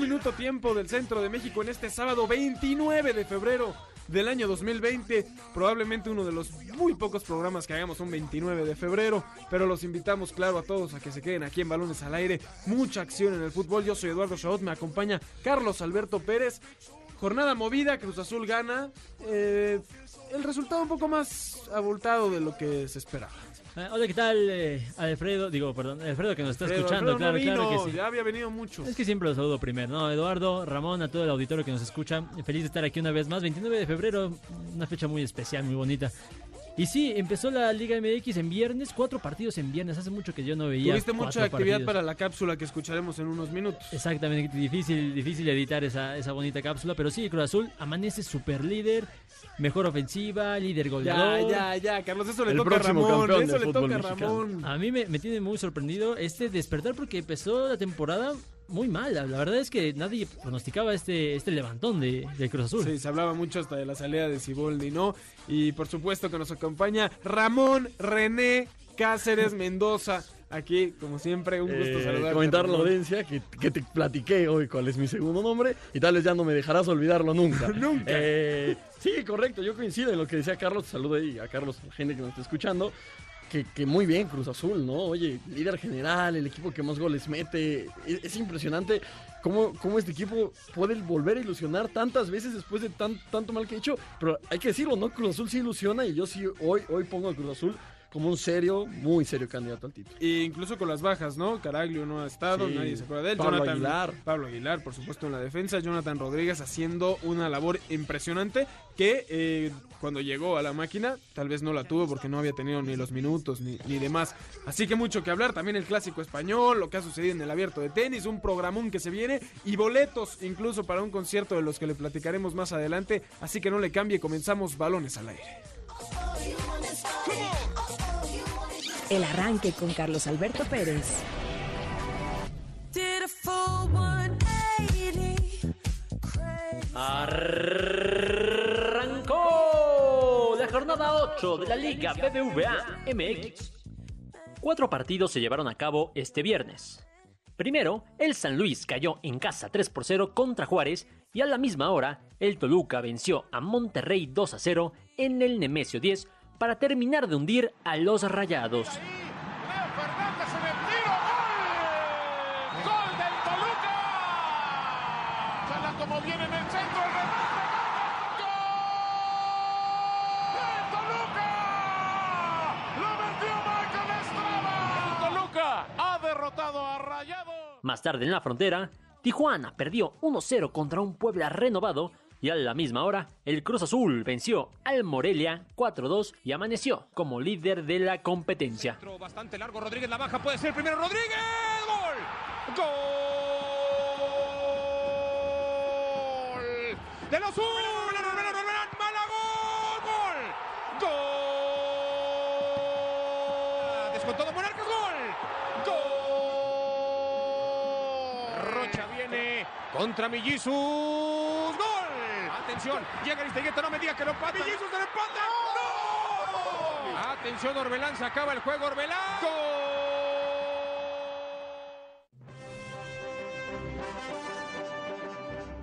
Minuto tiempo del centro de México en este sábado 29 de febrero del año 2020. Probablemente uno de los muy pocos programas que hagamos un 29 de febrero, pero los invitamos, claro, a todos a que se queden aquí en Balones al Aire. Mucha acción en el fútbol. Yo soy Eduardo Chabot, me acompaña Carlos Alberto Pérez. Jornada movida, Cruz Azul gana. Eh, el resultado un poco más abultado de lo que se esperaba. Eh, hola, ¿qué tal, eh, Alfredo? Digo, perdón, Alfredo que nos está escuchando, claro, claro que sí. Ya había venido mucho. Es que siempre lo saludo primero, ¿no? Eduardo, Ramón, a todo el auditorio que nos escucha. Feliz de estar aquí una vez más. 29 de febrero, una fecha muy especial, muy bonita. Y sí, empezó la Liga MX en viernes, cuatro partidos en viernes, hace mucho que yo no veía. Tuviste mucha actividad para la cápsula que escucharemos en unos minutos. Exactamente, difícil, difícil editar esa, esa bonita cápsula, pero sí, Cruz Azul amanece super líder, mejor ofensiva, líder goleador. Ya, ya, ya, Carlos, eso le toca a Ramón, eso le toca a Ramón. A mí me, me tiene muy sorprendido este despertar porque empezó la temporada muy mal. La verdad es que nadie pronosticaba este, este levantón de, Cruz Azul. Sí, se hablaba mucho hasta de la salida de Ciboldi, ¿no? Y por supuesto que nos acompaña Ramón René Cáceres Mendoza. Aquí, como siempre, un gusto eh, Comentar la audiencia que, que, te platiqué hoy cuál es mi segundo nombre y tal vez ya no me dejarás olvidarlo nunca. nunca. Eh, sí, correcto, yo coincido en lo que decía Carlos. Saludo ahí a Carlos, la gente que nos está escuchando que, muy bien Cruz Azul, ¿no? Oye, líder general, el equipo que más goles mete. Es, impresionante cómo, cómo, este equipo puede volver a ilusionar tantas veces después de tan, tanto mal que ha hecho. Pero hay que decirlo, ¿no? Cruz Azul sí ilusiona y yo sí hoy, hoy pongo a Cruz Azul como un serio, muy serio candidato al título. E incluso con las bajas, ¿no? Caraglio no ha estado, nadie se acuerda de él. Pablo Aguilar. Pablo Aguilar, por supuesto, en la defensa. Jonathan Rodríguez haciendo una labor impresionante que eh, cuando llegó a la máquina tal vez no la tuvo porque no había tenido ni los minutos ni, ni demás. Así que mucho que hablar. También el clásico español, lo que ha sucedido en el abierto de tenis, un programón que se viene y boletos incluso para un concierto de los que le platicaremos más adelante. Así que no le cambie, comenzamos balones al aire. El arranque con Carlos Alberto Pérez. Arrancó la jornada 8 de la Liga BBVA MX. Cuatro partidos se llevaron a cabo este viernes. Primero, el San Luis cayó en casa 3 por 0 contra Juárez y a la misma hora, el Toluca venció a Monterrey 2 a 0 en el Nemesio 10 para terminar de hundir a los rayados. ¡Gol del Toluca! como viene en el centro el ¡Gol! ¡Del Toluca! ¡Lo metió Michael Estrada! Toluca ha derrotado a Rayados. Más tarde en la frontera, Tijuana perdió 1-0 contra un Puebla renovado y a la misma hora, el Cruz Azul venció al Morelia 4-2 y amaneció como líder de la competencia. Bastante largo, Rodríguez la baja, puede ser primero, Rodríguez, gol, gol gol, gol, viene contra Millizos, gol. Atención, llega Aristegueta, no me diga que lo pata. ¡Mellizos del empate! ¡No! Atención, Orbelán, se acaba el juego, Orbelán. ¡Gol!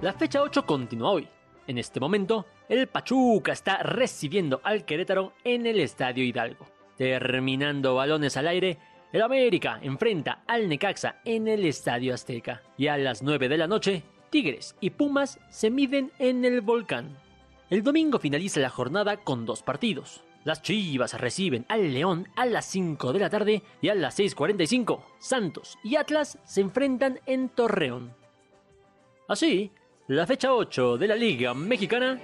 La fecha 8 continúa hoy. En este momento, el Pachuca está recibiendo al Querétaro en el Estadio Hidalgo. Terminando balones al aire, el América enfrenta al Necaxa en el Estadio Azteca. Y a las 9 de la noche, Tigres y Pumas se miden en el volcán. El domingo finaliza la jornada con dos partidos. Las Chivas reciben al León a las 5 de la tarde y a las 6.45 Santos y Atlas se enfrentan en Torreón. Así, la fecha 8 de la Liga Mexicana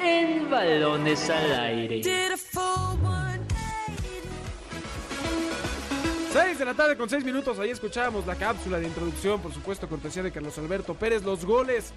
en balones al aire. 6 de la tarde con 6 minutos, ahí escuchábamos la cápsula de introducción, por supuesto, cortesía de Carlos Alberto Pérez, los goles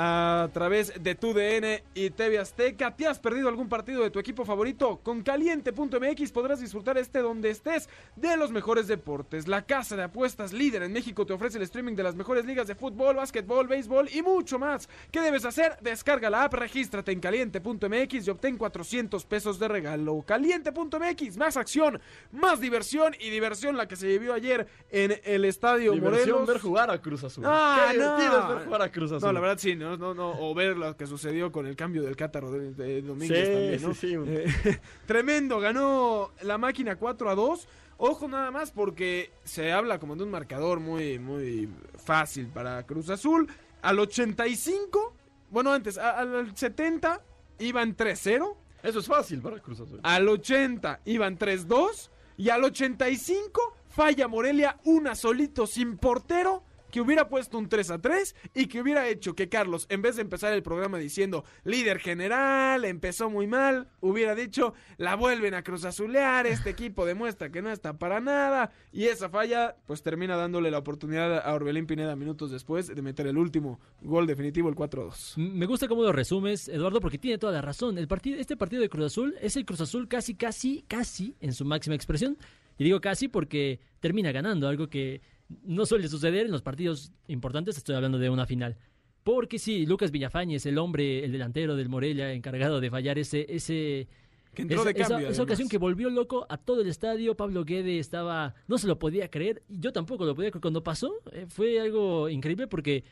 a través de tu DN y TV Azteca. ¿Te has perdido algún partido de tu equipo favorito? Con caliente.mx podrás disfrutar este donde estés de los mejores deportes. La casa de apuestas líder en México te ofrece el streaming de las mejores ligas de fútbol, básquetbol, béisbol y mucho más. ¿Qué debes hacer? Descarga la app, regístrate en caliente.mx y obtén 400 pesos de regalo. Caliente.mx, más acción, más diversión y diversión la que se vivió ayer en el estadio Diversión Morelos. ver jugar a Cruz Azul. Ah, Qué no. ver jugar a Cruz Azul. No, la verdad sí, no, no, no, o ver lo que sucedió con el cambio del cátaro de, de Domínguez Sí, también, ¿no? sí, sí. Eh, tremendo, ganó la máquina 4 a 2. Ojo nada más porque se habla como de un marcador muy, muy fácil para Cruz Azul. Al 85, bueno, antes, al 70 iban 3-0. Eso es fácil para Cruz Azul. Al 80 iban 3-2. Y al 85 falla Morelia una solito sin portero. Que hubiera puesto un 3 a 3 y que hubiera hecho que Carlos, en vez de empezar el programa diciendo líder general, empezó muy mal, hubiera dicho la vuelven a Cruz Azulear, este equipo demuestra que no está para nada. Y esa falla, pues termina dándole la oportunidad a Orbelín Pineda minutos después de meter el último gol definitivo, el 4 a 2. M- Me gusta cómo lo resumes, Eduardo, porque tiene toda la razón. El este partido de Cruz Azul es el Cruz Azul casi, casi, casi en su máxima expresión. Y digo casi porque termina ganando, algo que no suele suceder en los partidos importantes. Estoy hablando de una final. Porque sí, Lucas Villafañez, el hombre, el delantero del Morelia, encargado de fallar ese, ese, Que entró esa, de cambio. esa- esa ocasión que volvió loco a todo el estadio, Pablo Guede estaba, no se lo podía creer, yo tampoco lo podía creer. Cuando pasó, eh, fue algo increíble porque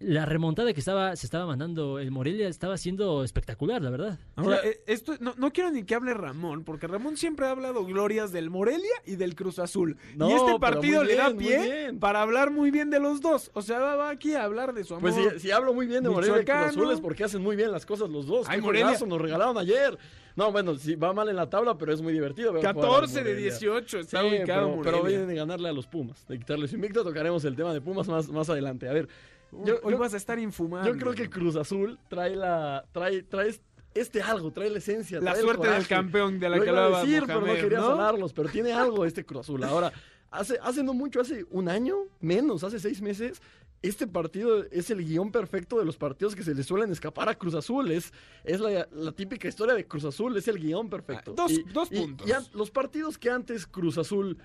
la remontada que estaba, se estaba mandando el Morelia estaba siendo espectacular, la verdad. Ahora, eh, esto, no, no quiero ni que hable Ramón, porque Ramón siempre ha hablado glorias del Morelia y del Cruz Azul. No, y este partido le da bien, pie para hablar muy bien de los dos. O sea, va, va aquí a hablar de su amor. Pues si, si hablo muy bien de Morelia y Cruz. Azul es porque hacen muy bien las cosas los dos. Ay, Morelia. nos regalaron ayer. No, bueno, sí, va mal en la tabla, pero es muy divertido. ver jugar al 14 de Morelia. 18 está Sí, ubicado pero, Morelia. pero vienen de ganarle a los Pumas, de quitarles su invicto. Tocaremos el tema de Pumas más, más adelante. A ver, yo, Hoy yo- vas a estar infumable. yo creo que Cruz Azul trae la trae trae este algo, trae la esencia, La trae el suerte del campeón de la Lo que iba a decir, pero no quería ¿no? sonarlos, pero tiene algo este Cruz Azul. Ahora, hace, hace no mucho, hace un año, menos, hace seis meses, este partido es el guion perfecto de los partidos que se le suelen escapar a Cruz Azul. Es, es la, la típica historia de Cruz Azul, es el guion perfecto. Ah, dos- dos puntos. los partidos que antes Cruz Azul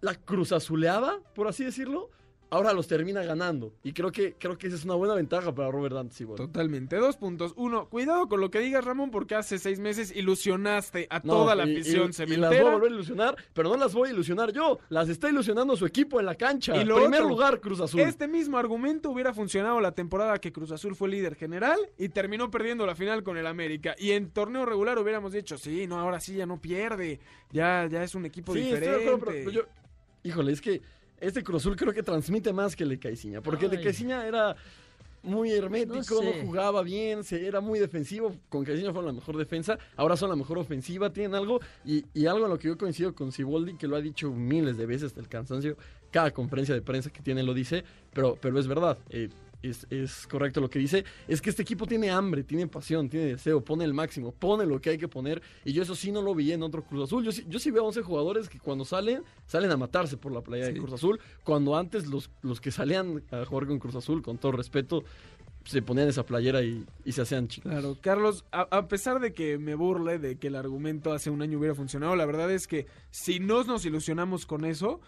la Cruz Azuleaba, por así decirlo, ahora los termina ganando. Y creo que, creo que esa es una buena ventaja para Robert Dante. Totalmente. Dos puntos. Uno, cuidado con lo que digas, Ramón, porque hace seis meses ilusionaste a No, toda la y- afición y- y, las voy a volver a ilusionar, pero no las voy a ilusionar yo. Las está ilusionando su equipo en la cancha. Y lo Primer otro, lugar, Cruz Azul. Este mismo argumento hubiera funcionado la temporada que Cruz Azul fue líder general y terminó perdiendo la final con el América. Y en torneo regular hubiéramos dicho, sí, no, ahora sí ya no pierde. Ya, ya es un equipo Sí, estoy de diferente. acuerdo, pero yo- híjole, es que este Cruz Azul creo que transmite más que el de Caiciña, porque el de Ay. Caiciña era muy hermético, No jugaba bien, se, era muy defensivo. Con Caiciña fueron la mejor defensa, ahora son la mejor ofensiva, tienen algo, y, y algo en lo que yo coincido con Siboldi, que lo ha dicho miles de veces hasta el cansancio, cada conferencia de prensa que tiene lo dice, pero, pero es verdad. eh, es, es correcto lo que dice, es que este equipo tiene hambre, tiene pasión, tiene deseo, pone el máximo, pone lo que hay que poner, y yo eso sí no lo vi en otro Cruz Azul. Yo sí, yo sí veo 11 jugadores que cuando salen, salen a matarse por la playa de. Cruz Azul, cuando antes los, los que salían a jugar con Cruz Azul, con todo respeto, se ponían esa playera y, y se hacían chicos. Claro, Carlos, a, a pesar de que me burle de que el argumento hace un año hubiera funcionado, la verdad es que si no nos ilusionamos con eso,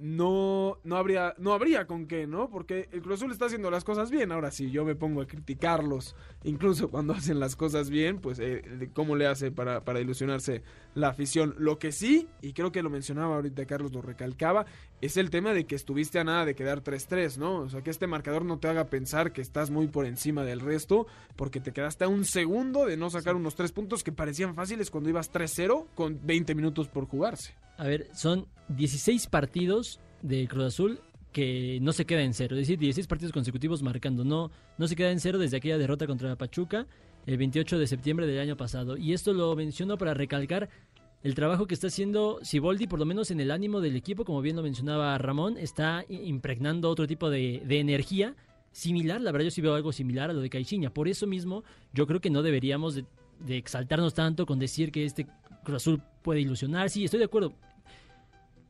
no, no habría, no habría con qué, ¿no? Porque el Cruz Azul está haciendo las cosas bien. Ahora, si yo me pongo a criticarlos, incluso cuando hacen las cosas bien, pues eh, cómo le hace para, para ilusionarse la afición. Lo que sí, y creo que lo mencionaba ahorita Carlos, lo recalcaba, es el tema de que estuviste a nada de quedar 3-3, ¿no? O sea, que este marcador no te haga pensar que estás muy por encima del resto, porque te quedaste a un segundo de no sacar unos tres puntos que parecían fáciles cuando ibas 3-0 con 20 minutos por jugarse. A ver, son 16 partidos de Cruz Azul que no se queda en cero. Es decir, 16 partidos consecutivos marcando. No, no se queda en cero desde aquella derrota contra Pachuca. el 28 de septiembre del año pasado. Y esto lo menciono para recalcar el trabajo que está haciendo Siboldi, por lo menos en el ánimo del equipo, como bien lo mencionaba Ramón, está impregnando otro tipo de, de energía similar. La verdad, yo sí veo algo similar a lo de Caixinha. Por eso mismo, yo creo que no deberíamos de, de exaltarnos tanto con decir que este Cruz Azul puede ilusionar. Sí, estoy de acuerdo.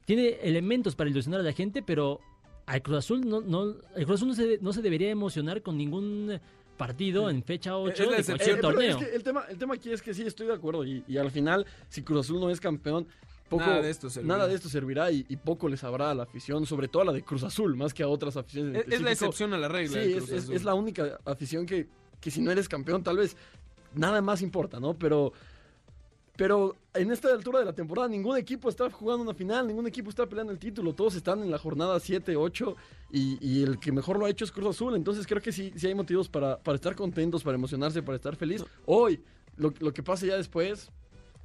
Tiene elementos para ilusionar a la gente, pero al Cruz Azul no, no, el Cruz Azul no se, no se debería emocionar con ningún partido en fecha 8 Es la de cualquier Eh, torneo. es que el, tema, el tema aquí es que sí, estoy de acuerdo. Y, y al final, si Cruz Azul no es campeón, poco, Nada de esto servirá. nada de esto servirá y, y poco le sabrá a la afición, sobre todo a la de Cruz Azul, más que a otras aficiones. Es, es la excepción a la regla. Sí, de Cruz es- Azul. es la única afición que, que si no eres campeón, tal vez nada más importa, ¿no? Pero, pero en esta altura de la temporada, ningún equipo está jugando una final, ningún equipo está peleando el título, todos están en la jornada 7, 8 y, y el que mejor lo ha hecho es Cruz Azul. Entonces creo que sí, sí hay motivos para, para estar contentos, para emocionarse, para estar feliz. Hoy, lo, lo que pase ya después,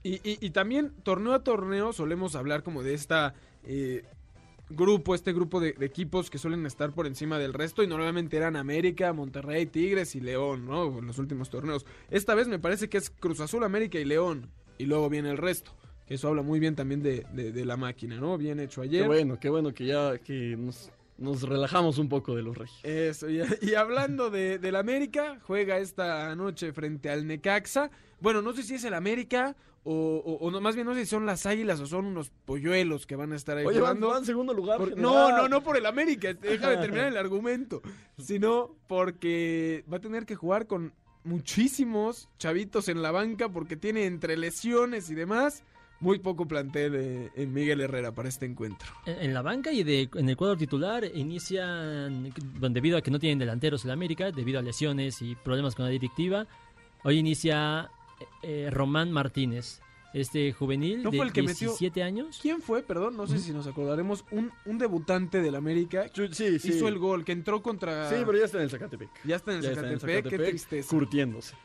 Y, y- y también, torneo a torneo, solemos hablar como de esta eh, grupo, este grupo de, de equipos que suelen estar por encima del resto. Y normalmente eran América, Monterrey, Tigres y León, ¿no? En los últimos torneos. Esta vez me parece que es Cruz Azul, América y León. Y luego viene el resto. Que eso habla muy bien también de, de- de la máquina, ¿no? Bien hecho ayer. qué bueno, qué bueno que ya que nos, nos relajamos un poco de los regios. Eso, y, y hablando de, del América, juega esta noche frente al Necaxa. Bueno, no sé si es el América o, o- o no, más bien no sé si son las águilas o son unos polluelos que van a estar ahí Oye, van, jugando. van segundo lugar. Por- no, no, no por el América, déjame terminar el argumento, sino porque va a tener que jugar con muchísimos chavitos en la banca porque tiene entre lesiones y demás muy poco plantel eh, en Miguel Herrera para este encuentro. En, la banca y de, en el cuadro titular inician, debido a que no tienen delanteros en América, debido a lesiones y problemas con la directiva, hoy inicia eh, Román Martínez, este juvenil ¿No de fue el que metió- 17 años. ¿Quién fue? Perdón, no sé si nos acordaremos. Un, un debutante del América Sí, sí. hizo el gol, que entró contra... Sí, pero ya está en el Zacatepec. Ya está en el Ya está en el Zacatepec, qué Zacatepec, tristeza. curtiéndose.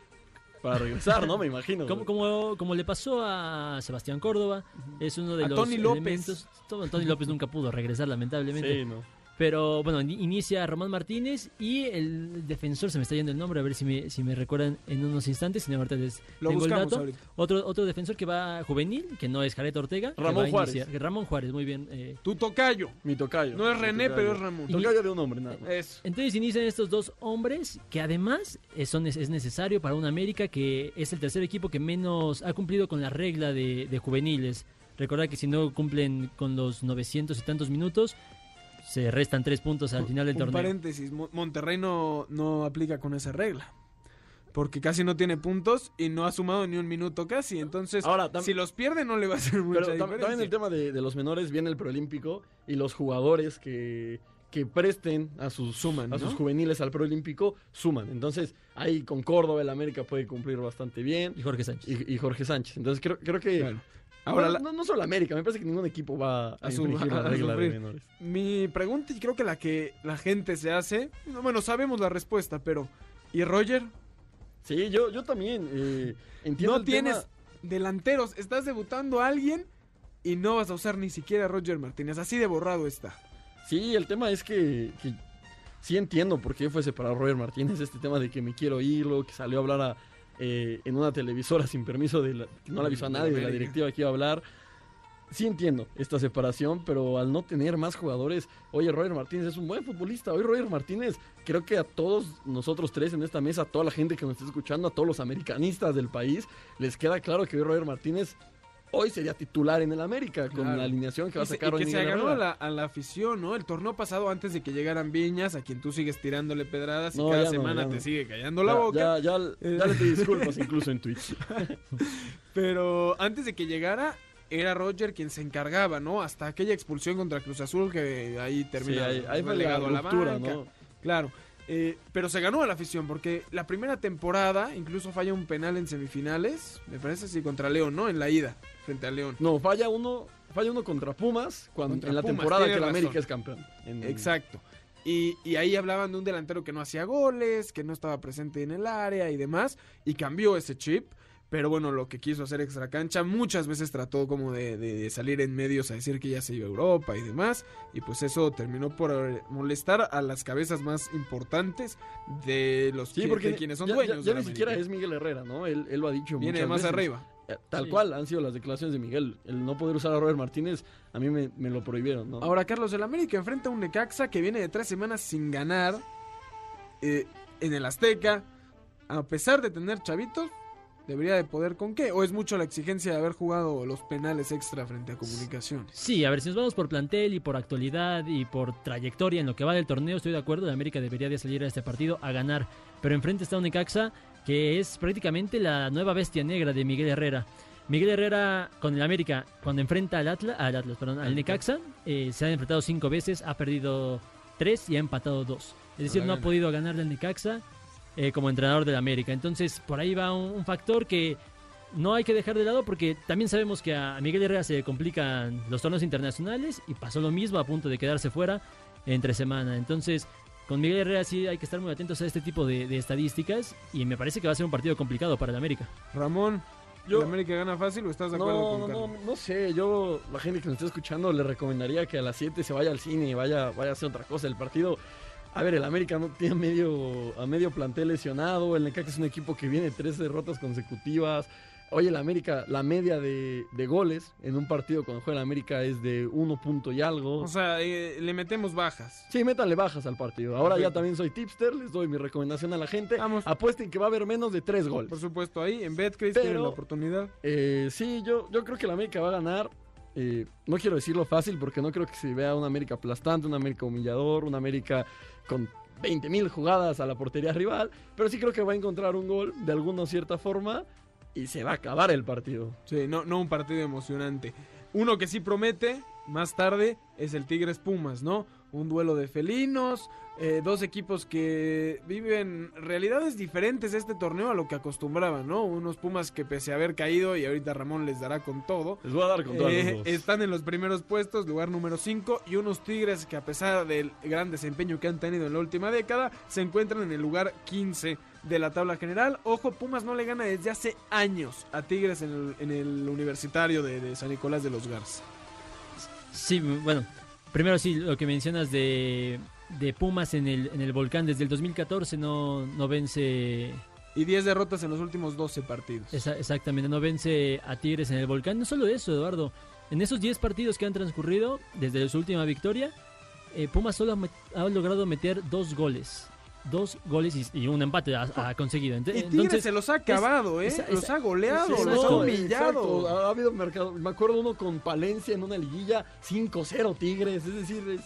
Para regresar, ¿no? Me imagino. Como, como, como le pasó a Sebastián Córdoba, es uno de A los Tony López. elementos. Todo- Tony López nunca pudo regresar, lamentablemente. Sí, no. Pero bueno, in- inicia Román Martínez y el defensor, se me está yendo el nombre, a ver si me, si me recuerdan en unos instantes, si no ahorita les Lo tengo el dato. Otro, otro defensor que va juvenil, que no es Jared Ortega. que Ramón Juárez. iniciar- Ramón Juárez, muy bien. eh. Tu tocayo. Mi tocayo. No es René, tocayo. pero es Ramón. Tocayo de un hombre, nada más. Eso. Entonces inician estos dos hombres que además eh, son, es necesario para un América que es el tercer equipo que menos ha cumplido con la regla de, de juveniles. Recordad que si no cumplen con los 900 y tantos minutos, se restan tres puntos al final del Un torneo. paréntesis, Mo- Monterrey no, no aplica con esa regla. Porque casi no tiene puntos y no ha sumado ni un minuto casi. Entonces, Ahora, si los pierde no le va a hacer mucha Pero diferencia. también el tema de, de los menores viene el preolímpico y los jugadores que, que presten a sus, Suman, a ¿no? sus juveniles al preolímpico suman. Entonces, ahí con Córdoba el América puede cumplir bastante bien. Y Jorge Sánchez. Y, y Jorge Sánchez. Entonces, creo, creo que. Claro. Ahora, la- no, no solo América, me parece que ningún equipo va a, A su- infringir a- la a regla de sufrir. menores. mi pregunta, y creo que la que la gente se hace, no, bueno, sabemos la respuesta, pero ¿y Roger? Sí, yo, yo también eh, entiendo No el tienes tema- delanteros, estás debutando a alguien y no vas a usar ni siquiera a Roger Martínez, así de borrado está. Sí, el tema es que, que sí entiendo por qué fue separado Roger Martínez, este tema de que me quiero irlo, que salió a hablar a, eh, en una televisora sin permiso, de la, que no le avisó a nadie de la directiva que iba a hablar. Sí entiendo esta separación, pero al no tener más jugadores, oye, Roger Martínez es un buen futbolista. Hoy Roger Martínez, creo que a todos nosotros tres en esta mesa, a toda la gente que nos está escuchando, a todos los americanistas del país, les queda claro que hoy Roger Martínez hoy sería titular en el América con Claro. la alineación que va a sacar y hoy que se ganó a la, a la afición, ¿no? El torneo pasado antes de que llegaran Viñas, a quien tú sigues tirándole pedradas y No, cada no, semana te no. sigue callando la boca. Ya, ya, Eh. ya le pedí disculpas incluso en Twitch. Pero antes de que llegara, era Roger quien se encargaba, ¿no? Hasta aquella expulsión contra Cruz Azul que ahí termina Sí, ahí, ahí la a la banca. ¿no? Claro. Eh, pero se ganó a la afición porque la primera temporada incluso falla un penal en semifinales, me parece así, contra León, ¿no? En la ida, frente a León. No, falla uno, falla uno contra Pumas cuando, Contra en la Pumas, temporada que el América es campeón. En- Exacto. Y, y ahí hablaban de un delantero que no hacía goles, que no estaba presente en el área y demás, y cambió ese chip. Pero bueno, lo que quiso hacer extra cancha, muchas veces trató como de, de- de salir en medios a decir que ya se iba a Europa y demás. Y pues eso terminó por molestar a las cabezas más importantes de los Sí, que- porque de quienes son ya, dueños. ya- ya de la ni siquiera es Miguel Herrera, ¿no? Él, él lo ha dicho Viene muchas más veces. arriba. Eh, Tal Sí. cual han sido las declaraciones de Miguel. El no poder usar a Robert Martínez, a mí me, me lo prohibieron, ¿no? Ahora, Carlos, el América enfrenta a un Necaxa que viene de tres semanas sin ganar eh, en el Azteca. A pesar de tener chavitos, debería de poder con qué. ¿O es mucho la exigencia de haber jugado los penales extra frente a comunicaciones? Sí, a ver, si nos vamos por plantel y por actualidad y por trayectoria en lo que va del torneo, estoy de acuerdo, la América debería de salir a este partido a ganar. Pero enfrente está un Necaxa que es prácticamente la nueva bestia negra de Miguel Herrera. Miguel Herrera con el América, cuando enfrenta al Atlas, al Atlas, perdón, al Necaxa, eh, se ha enfrentado cinco veces, ha perdido tres y ha empatado dos. Es decir, no ha podido ganarle al Necaxa eh, como entrenador del América. Entonces, por ahí va un, un factor que no hay que dejar de lado porque también sabemos que a Miguel Herrera se complican los torneos internacionales y pasó lo mismo a punto de quedarse fuera entre semana. Entonces, con Miguel Herrera sí hay que estar muy atentos a este tipo de, de estadísticas y me parece que va a ser un partido complicado para el América. Ramón, Yo- ¿el América gana fácil o estás de acuerdo No, con no, Carlos? no, no sé, yo, la gente que nos está escuchando, le recomendaría que a las 7 se vaya al cine y vaya, vaya a hacer otra cosa. El partido, a ver, el América no tiene medio, a medio plantel lesionado, el Necaxa es un equipo que viene tres derrotas consecutivas. Oye, el América, la media de, de goles en un partido cuando juega el América es de 1 punto y algo. O sea, eh, le metemos bajas. Sí, métanle bajas al partido. Ahora ya también soy tipster, les doy mi recomendación a la gente. Vamos. Apuesten que va a haber menos de 3 goles. Por supuesto, ahí en Betcris tienen la oportunidad. Eh, sí, yo, yo creo que la América va a ganar. Eh, no quiero decirlo fácil porque no creo que se vea una América aplastante, una América humillador, una América con 20 mil jugadas a la portería rival. Pero sí creo que va a encontrar un gol de alguna o cierta forma y se va a acabar el partido. Sí, no, no un partido emocionante. Uno que sí promete más tarde es el Tigres Pumas, ¿no? Un duelo de felinos, eh, dos equipos que viven realidades diferentes este torneo a lo que acostumbraban, ¿no? Unos Pumas que pese a haber caído, y ahorita Ramón les dará con todo, Les voy a dar con todas eh, están en los primeros puestos, lugar número 5, y unos Tigres que a pesar del gran desempeño que han tenido en la última década, se encuentran en el lugar 15 de la tabla general. Ojo, Pumas no le gana desde hace años a Tigres en el, en el universitario de, de San Nicolás de los Garza. Sí, bueno, primero sí, lo que mencionas de, de Pumas en el, en el volcán desde el 2014 no, no vence Y 10 derrotas en los últimos 12 partidos. Exactamente, no vence a Tigres en el volcán. No solo eso, Eduardo. En esos 10 partidos que han transcurrido, desde su última victoria, eh, Pumas solo ha, met- ha logrado meter dos goles. Dos goles y, y un empate ha, ha conseguido. Ent- Y Tigres Entonces, se los ha acabado, ¿eh? esa- los esa- ha goleado, Sí, los ha humillado. exacto. Ha, ha habido mercado. Me acuerdo uno con Palencia en una liguilla 5-0 Tigres. Es decir, es-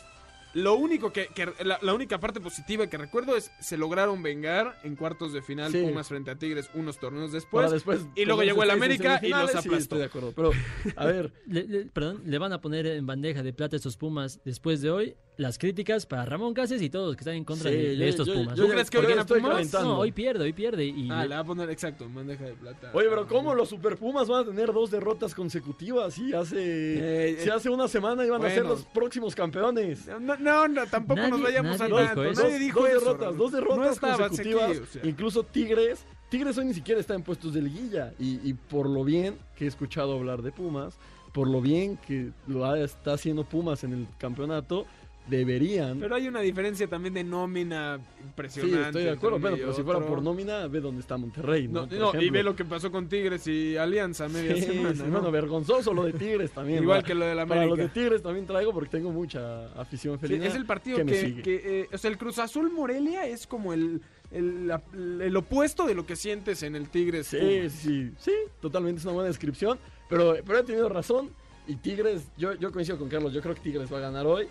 Lo único que, que- la, la única parte positiva que recuerdo es se lograron vengar en cuartos de final Sí. Pumas frente a Tigres unos torneos después. después y luego llegó el América y los sí, aplastó. estoy de acuerdo. Pero, a ver, le, le- perdón, le van a poner en bandeja de plata a estos Pumas después de hoy las críticas para Ramón Cáceres y todos los que están en contra Sí, de, de yo- estos yo- Pumas. ¿Tú crees que hoy gana Pumas? calentando. no, hoy pierde, hoy pierde. Y Ah, le- le va a poner exacto, bandeja de plata. Oye, pero ¿cómo los Super Pumas van a tener dos derrotas consecutivas? Sí, hace, Eh, eh, hace una semana iban a ser los próximos campeones. No, no, no, tampoco Nadie- nos vayamos nadie a tanto. Nadie dijo dos eso, derrotas, dos derrotas no consecutivas. aquí, o sea. Incluso Tigres, Tigres hoy ni siquiera está en puestos de liguilla. Y, y por lo bien que he escuchado hablar de Pumas, por lo bien que lo ha- está haciendo Pumas en el campeonato, deberían. Pero hay una diferencia también de nómina sí, impresionante. estoy de acuerdo, pero, pero si fuera por nómina, ve dónde está Monterrey. No, No, no, y ve lo que pasó con Tigres y Alianza media Sí, semana. sí, ¿no? bueno, vergonzoso lo de Tigres también. Igual que lo de la Para los América. de Tigres también traigo porque tengo mucha afición Sí, felina. es el partido que que, eh, o sea, el Cruz Azul Morelia es como el, el opuesto de lo que sientes en el Tigres. Sí, Pumas. sí, sí, totalmente es una buena descripción. Pero, pero he tenido razón. Y Tigres, yo, yo coincido con Carlos, yo creo que Tigres va a ganar hoy.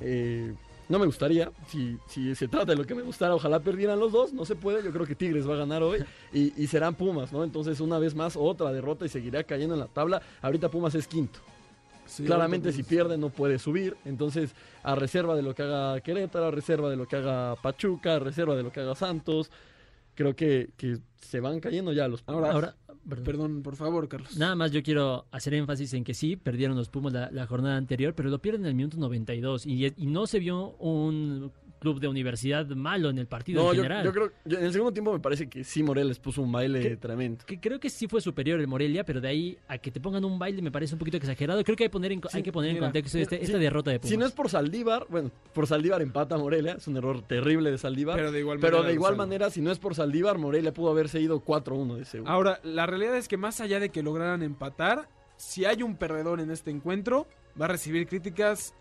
Eh, no me gustaría, si, si se trata de lo que me gustara, ojalá perdieran los dos, no se puede, yo creo que Tigres va a ganar hoy y, y serán Pumas, ¿no? Entonces una vez más otra derrota y seguirá cayendo en la tabla. Ahorita Pumas es quinto. Sí, Claramente si pierde no puede subir, entonces a reserva de lo que haga Querétaro, a reserva de lo que haga Pachuca, a reserva de lo que haga Santos, creo que, que se van cayendo ya los Pumas. Ahora, Ahora, perdón. Perdón, por favor, Carlos. Nada más yo quiero hacer énfasis en que sí, perdieron los Pumas la, la jornada anterior, pero lo pierden en el minuto 92 y, y no se vio un club de universidad malo en el partido No, en yo, general. yo creo yo- en el segundo tiempo me parece que sí Morelia les puso un baile ¿Qué? tremendo. que creo que sí fue superior el Morelia, pero de ahí a que te pongan un baile me parece un poquito exagerado. Creo que hay, poner en, hay que poner en mira, contexto este- esta derrota de Pumas. Si no es por Saldívar, bueno, por Saldívar empata Morelia, es un error terrible de Saldívar. Pero de igual Pero manera de lo igual salva. manera, si no es por Saldívar, Morelia pudo haberse ido 4-1 de seguro. Ahora, la realidad es que más allá de que lograran empatar, si hay un perdedor en este encuentro, va a recibir críticas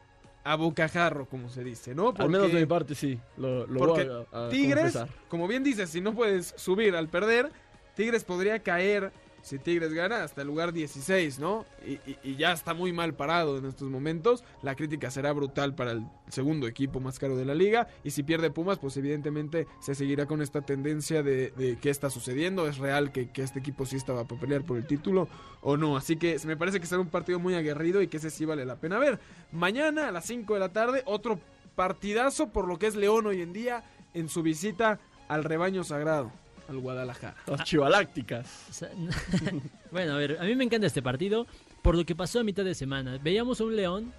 a bocajarro, como se dice, ¿no? Al menos de mi parte, sí. Lo, lo porque voy a, a Tigres, confesar. como bien dices, si no puedes subir al perder, Tigres podría caer, si Tigres gana, hasta el lugar 16, ¿no? Y, ya está muy mal parado en estos momentos. La crítica será brutal para el segundo equipo más caro de la liga. Y si pierde Pumas, pues evidentemente se seguirá con esta tendencia de, de qué está sucediendo. ¿Es real que, que este equipo sí estaba para pelear por el título o no? Así que me parece que será un partido muy aguerrido y que ese sí vale la pena ver. Mañana a las 5 de la tarde, otro partidazo por lo que es León hoy en día en su visita al rebaño sagrado, al Guadalajara. Las chivalácticas. O sea, bueno, a ver, a mí me encanta este partido por lo que pasó a mitad de semana. Veíamos a un León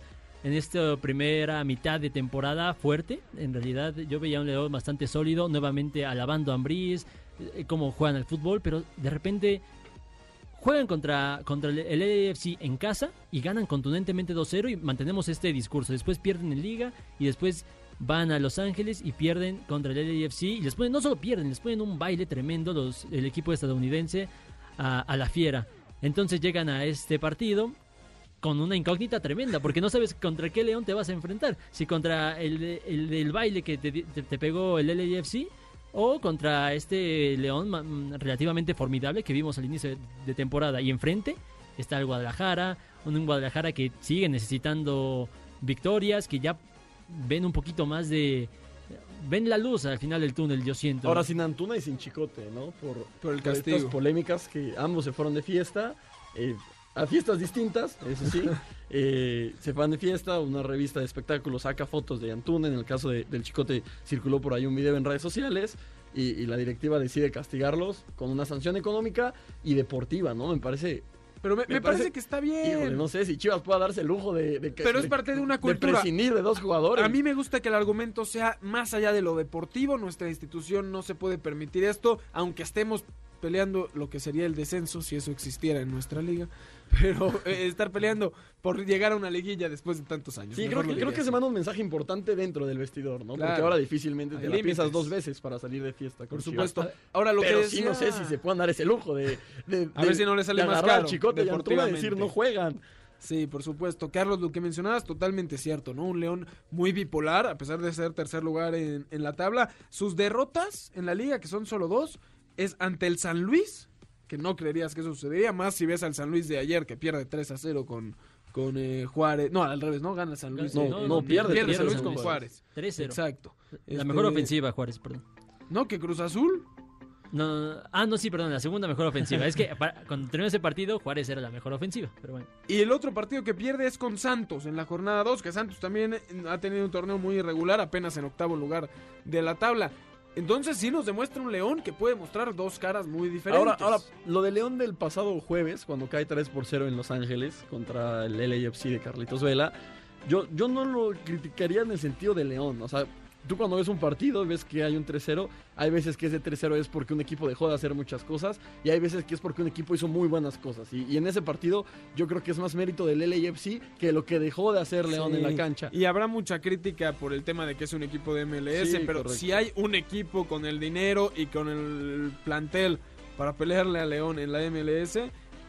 en esta primera mitad de temporada fuerte. En realidad, yo veía a un León bastante sólido, nuevamente alabando a Ambriz, eh, cómo juegan al fútbol, pero de repente juegan contra, contra el LAFC en casa y ganan contundentemente 2-0 y mantenemos este discurso. Después pierden en Liga y después van a Los Ángeles y pierden contra el LAFC y les ponen, no solo pierden, les ponen un baile tremendo los, el equipo estadounidense a, la fiera. Entonces llegan a este partido con una incógnita tremenda, porque no sabes contra qué león te vas a enfrentar. Si contra el, el baile que te, te- te pegó el LAFC o contra este león relativamente formidable que vimos al inicio de, temporada. Y enfrente está el Guadalajara, un Guadalajara que sigue necesitando victorias, que ya ven un poquito más de... Ven la luz al final del túnel, yo siento. Ahora sin Antuna y sin Chicote, ¿no? Por, Por el estas castigo. polémicas que ambos se fueron de fiesta. eh, a fiestas distintas, eso sí. eh, se van de fiesta, una revista de espectáculos saca fotos de Antuna. En el caso de- del Chicote circuló por ahí un video en redes sociales. Y, y la directiva decide castigarlos con una sanción económica y deportiva, ¿no? Me parece. Pero me, Me me parece, parece- que está bien. Híjole, no sé si Chivas pueda darse el lujo de. de- Pero es parte de una cultura. De prescindir de dos jugadores. A mí me gusta que el argumento sea más allá de lo deportivo. Nuestra institución no se puede permitir esto, aunque estemos peleando lo que sería el descenso, si eso existiera en nuestra liga. Pero eh, estar peleando por llegar a una liguilla después de tantos años. Sí, creo que, creo que se manda un mensaje importante dentro del vestidor, ¿no? Porque ahora difícilmente te Hay la piensas límites. dos veces para salir de fiesta. con Por Chivas. supuesto. Ahora lo Pero que sí decía... no sé si se puedan dar ese lujo de, de- A de- ver si no le sale más caro, Chicote y y decir no juegan. Sí, por supuesto. Carlos, lo que mencionabas totalmente cierto, ¿no? Un León muy bipolar, a pesar de ser tercer lugar en, en la tabla. Sus derrotas en la liga, que son solo dos, es ante el San Luis, que no creerías que eso sucedería, más si ves al San Luis de ayer, que pierde 3 a 0 con, con eh, Juárez. No, al revés, ¿no? Gana San Luis. No, eh, no, con- pierde, Pierde pierde San Luis con. Juárez. 3-0. Exacto. La Este, mejor ofensiva, Juárez, perdón. No, que Cruz Azul. No, no, no. ah, no, sí, perdón, la segunda mejor ofensiva. es que para- cuando terminó ese partido, Juárez era la mejor ofensiva, pero bueno. Y el otro partido que pierde es con Santos en la jornada 2, que Santos también ha tenido un torneo muy irregular, apenas en octavo lugar de la tabla. Entonces sí nos demuestra un León que puede mostrar dos caras muy diferentes. Ahora, ahora, lo de León del pasado jueves, cuando cae 3 por 0 en Los Ángeles contra el LAFC de Carlitos Vela, yo, yo no lo criticaría en el sentido de León. O sea, tú cuando ves un partido, ves que hay un 3-0, hay veces que ese 3-0 es porque un equipo dejó de hacer muchas cosas y hay veces que es porque un equipo hizo muy buenas cosas. Y, y en ese partido yo creo que es más mérito del LAFC que lo que dejó de hacer León Sí, en la cancha. Y habrá mucha crítica por el tema de que es un equipo de MLS, Sí, pero correcto. si hay un equipo con el dinero y con el plantel para pelearle a León en la MLS,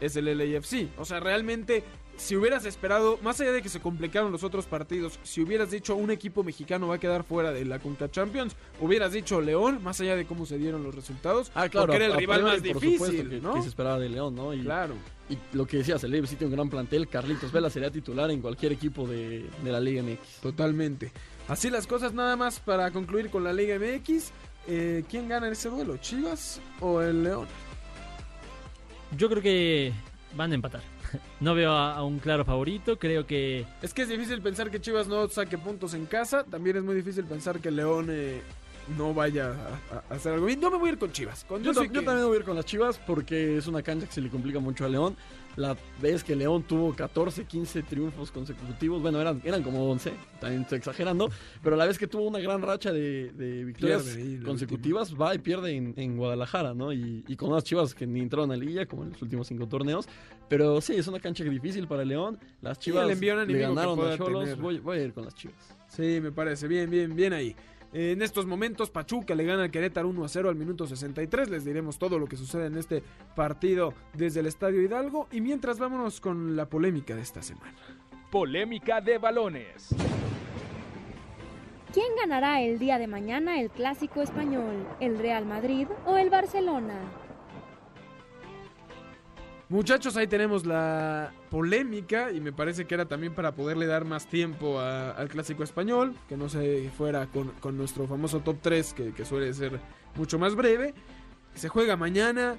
es el LAFC. O sea, realmente, si hubieras esperado, más allá de que se complicaron los otros partidos, si hubieras dicho un equipo mexicano va a quedar fuera de la Conca Champions, hubieras dicho León, más allá de cómo se dieron los resultados, Ah, claro, porque era el a- a rival más por supuesto, difícil, que, ¿no? que se esperaba de León, ¿no? Y, Claro. y lo que decías, el LAFC tiene un gran plantel, Carlitos Vela sería titular en cualquier equipo de, de la Liga MX. Totalmente. Así las cosas, nada más para concluir con la Liga MX. Eh, ¿Quién gana ese duelo? ¿Chivas o el León? Yo creo que van a empatar. No veo a, a un claro favorito, creo que... Es que es difícil pensar que Chivas no saque puntos en casa. También es muy difícil pensar que León eh, no vaya a, a hacer algo bien. Yo me voy a ir con Chivas. Con Yo, yo yo que- también voy a ir con las Chivas porque es una cancha que se le complica mucho a León. La vez que León tuvo 14, 15 triunfos consecutivos, bueno, eran, eran como 11, también estoy exagerando, pero la vez que tuvo una gran racha de, de victorias Pierde consecutivas, va y pierde en, en Guadalajara, ¿no? Y, y con unas Chivas que ni entraron a Liguilla, como en los últimos cinco torneos. Pero sí, es una cancha difícil para León. Las Chivas le que ganaron a Cholos. Voy, voy a ir con las Chivas. Sí, me parece. Bien, bien, bien ahí. En estos momentos, Pachuca le gana al Querétaro 1 a 0 al minuto 63. Les diremos todo lo que sucede en este partido desde el Estadio Hidalgo. Y mientras vámonos con la polémica de esta semana. Polémica de balones. ¿Quién ganará el día de mañana el clásico español? ¿El Real Madrid o el Barcelona? Muchachos, ahí tenemos la polémica y me parece que era también para poderle dar más tiempo a- al clásico español, que no se fuera con, con nuestro famoso top 3, que, que suele ser mucho más breve. Se juega mañana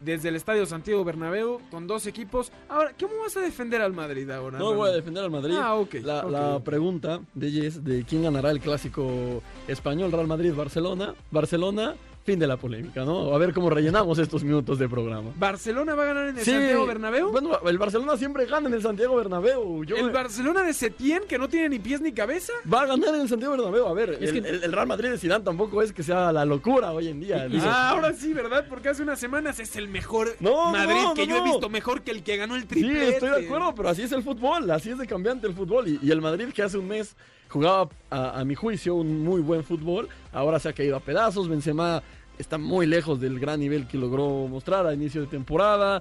desde el Estadio Santiago Bernabéu con dos equipos. Ahora, ¿cómo vas a defender al Madrid ahora? No voy a defender al Madrid. Ah, ok. La, pregunta de ella es de quién ganará el clásico español Real Madrid-Barcelona. Barcelona, fin de la polémica, ¿no? A ver cómo rellenamos estos minutos de programa. ¿Barcelona va a ganar en el Sí, Santiago Bernabéu? Bueno, el Barcelona siempre gana en el Santiago Bernabéu. Yo ¿El me- Barcelona de Setién, que no tiene ni pies ni cabeza? Va a ganar en el Santiago Bernabéu. A ver, Es el, que- el- el Real Madrid de Zidane tampoco es que sea la locura hoy en día. Ah, ahora sí, ¿verdad? Porque hace unas semanas es el mejor No, Madrid no, que no, yo he visto mejor que el que ganó el Sí, triplete. estoy de acuerdo, pero así es el fútbol, así es de cambiante el fútbol. Y, y el Madrid que hace un mes jugaba, a, mi juicio, un muy buen fútbol, ahora se ha caído a pedazos. Benzema está muy lejos del gran nivel que logró mostrar a inicio de temporada.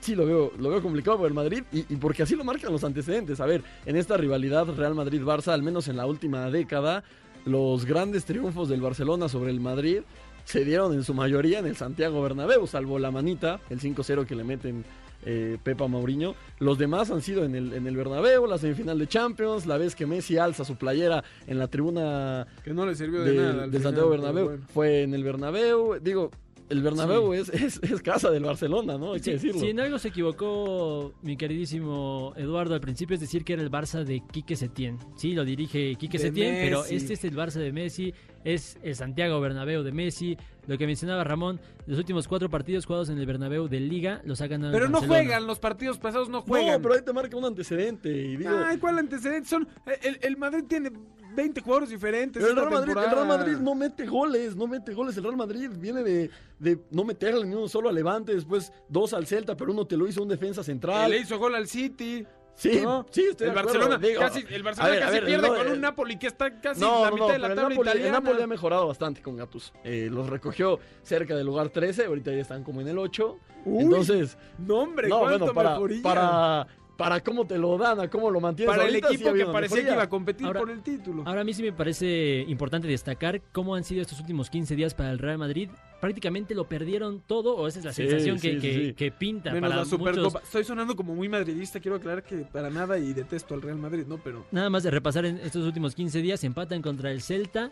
Sí, lo veo, lo veo complicado por el Madrid y, y porque así lo marcan los antecedentes. A ver, en esta rivalidad Real Madrid-Barça, al menos en la última década, los grandes triunfos del Barcelona sobre el Madrid se dieron en su mayoría en el Santiago Bernabéu, salvo la manita, el 5-0 que le meten eh, Pepa Mauriño. Los demás han sido en el, en el Bernabéu, la semifinal de Champions, la vez que Messi alza su playera en la tribuna Que no le sirvió de, de- nada. final, Santiago Bernabéu. bueno. Fue en el Bernabéu, digo, el Bernabéu es, es, es casa del Barcelona, ¿no? Hay que Sí, decirlo. si en algo se equivocó mi queridísimo Eduardo al principio es decir que era el Barça de Quique Setién. Sí, lo dirige Quique De Setién, pero este es el Barça de Messi, es el Santiago Bernabéu de Messi. Lo que mencionaba Ramón, los últimos cuatro partidos jugados en el Bernabéu de Liga los ha ganado el Pero no juegan, los partidos pasados no juegan. No, pero ahí te marca un antecedente y digo... Ay, ¿cuál antecedente? Son, el, el Madrid tiene 20 jugadores diferentes. Pero el Real, Madrid, el. Real Madrid no mete goles, no mete goles. El Real Madrid viene de, de no meterle ni uno solo a Levante, después dos al Celta, pero uno te lo hizo un defensa central. Le hizo gol al City. Sí, ¿no? sí, estoy el de. Barcelona, Digo, casi, el Barcelona ver, casi ver, pierde no, con eh, un Napoli que está casi no, la mitad de la tabla el Napoli, el. Napoli ha mejorado bastante con Gattuso. Eh, los recogió cerca del lugar 13, ahorita ya están como en el 8. Uy, Entonces, No, hombre, no, cuánto bueno, para, para, para cómo te lo dan, a cómo lo mantienes Para el ahorita, equipo que parecía que iba a competir Ahora- por el título. Ahora a mí sí me parece importante destacar cómo han sido estos últimos 15 días para el Real Madrid. Prácticamente lo perdieron todo, o esa es la Sí, sensación que, sí, que- sí. que pinta Menos para la Supercopa. muchos. Estoy sonando como muy madridista, quiero aclarar que para nada y detesto al Real Madrid, ¿no? Pero Nada más de repasar en estos últimos 15 días, empatan contra el Celta,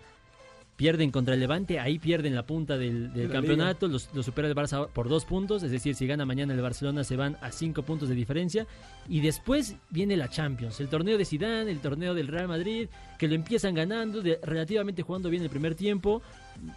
pierden contra el Levante, ahí pierden la punta del, del la campeonato, los, los supera el Barça por dos puntos, es decir, si gana mañana el Barcelona se van a cinco puntos de diferencia, y después viene la Champions, el torneo de Zidane, el torneo del Real Madrid, que lo empiezan ganando, de- relativamente jugando bien el primer tiempo,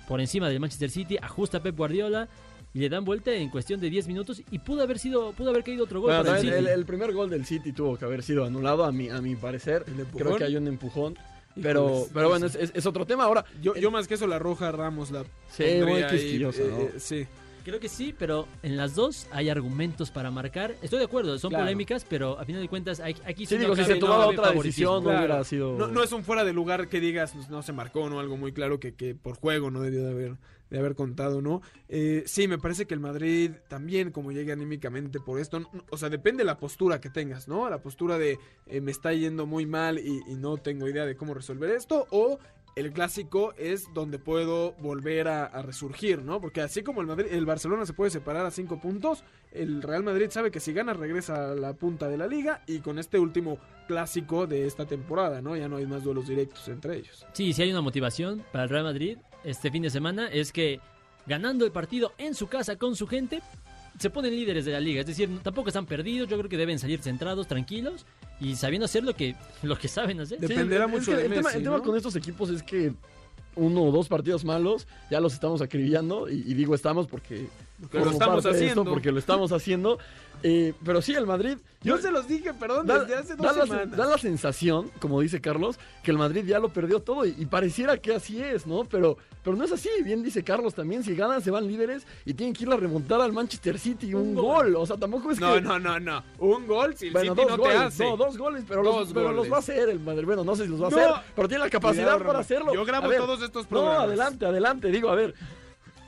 por encima del Manchester City, ajusta Pep Guardiola, y le dan vuelta en cuestión de 10 minutos, y pudo haber sido, pudo haber caído otro gol Bueno, para el City. el, el primer gol del City tuvo que haber sido anulado, a mi, a mi parecer. Creo que hay un empujón. Pero, pero bueno, es, es- es otro tema. Ahora, yo, yo más que eso la roja Ramos la Sí, muy quisquillosa, eh, ¿no? eh, sí. Creo que sí, pero en las dos hay argumentos para marcar. Estoy de acuerdo, son Claro. polémicas, pero a final de cuentas hay- aquí sí, no digo, si se no tomaba otra decisión, no hubiera sido. No, no es un fuera de lugar que digas "Pues no se marcó, ¿no? Algo muy claro que, que por juego no debió de haber, de haber contado, ¿no? Eh, sí, me parece que el Madrid también, como llegue anímicamente por esto, no- o sea, depende de la postura que tengas, ¿no? La postura de eh, me está yendo muy mal y, no tengo idea de cómo resolver esto, o el clásico es donde puedo volver a, resurgir, ¿no? Porque así como el, Madrid, el Barcelona se puede separar a cinco puntos, el Real Madrid sabe que si gana regresa a la punta de la liga y con este último clásico de esta temporada, ¿no? Ya no hay más duelos directos entre ellos. Sí, si hay una motivación para el Real Madrid este fin de semana es que ganando el partido en su casa con su gente, se ponen líderes de la liga. Es decir, tampoco están perdidos, yo creo que deben salir centrados, tranquilos y sabiendo hacer lo que, lo que saben hacer. De- Dependerá mucho que de el tema, el tema con estos equipos es que uno o dos partidos malos, ya los estamos acribillando. Y, y digo estamos porque. Pero lo estamos esto, haciendo. porque lo estamos haciendo. Eh, pero sí, el Madrid. Yo se los dije, perdón, Da, desde hace dos da la, semanas. da la sensación, como dice Carlos, que el Madrid ya lo perdió todo y, y pareciera que así es, ¿no? Pero, pero no es así, bien dice Carlos también, si ganan se van líderes y tienen que ir a remontar al Manchester City un, gol. o sea, tampoco es No, que... no, no, no. Un gol si el Bueno, City dos no goles, te hace. no, dos goles, pero, Dos los, pero los va a hacer el Madrid. Bueno, no sé si los va a No. hacer, pero tiene la capacidad Cuidado, para hacerlo. Yo grabo ver, todos estos No, programas. adelante, adelante, digo, a ver.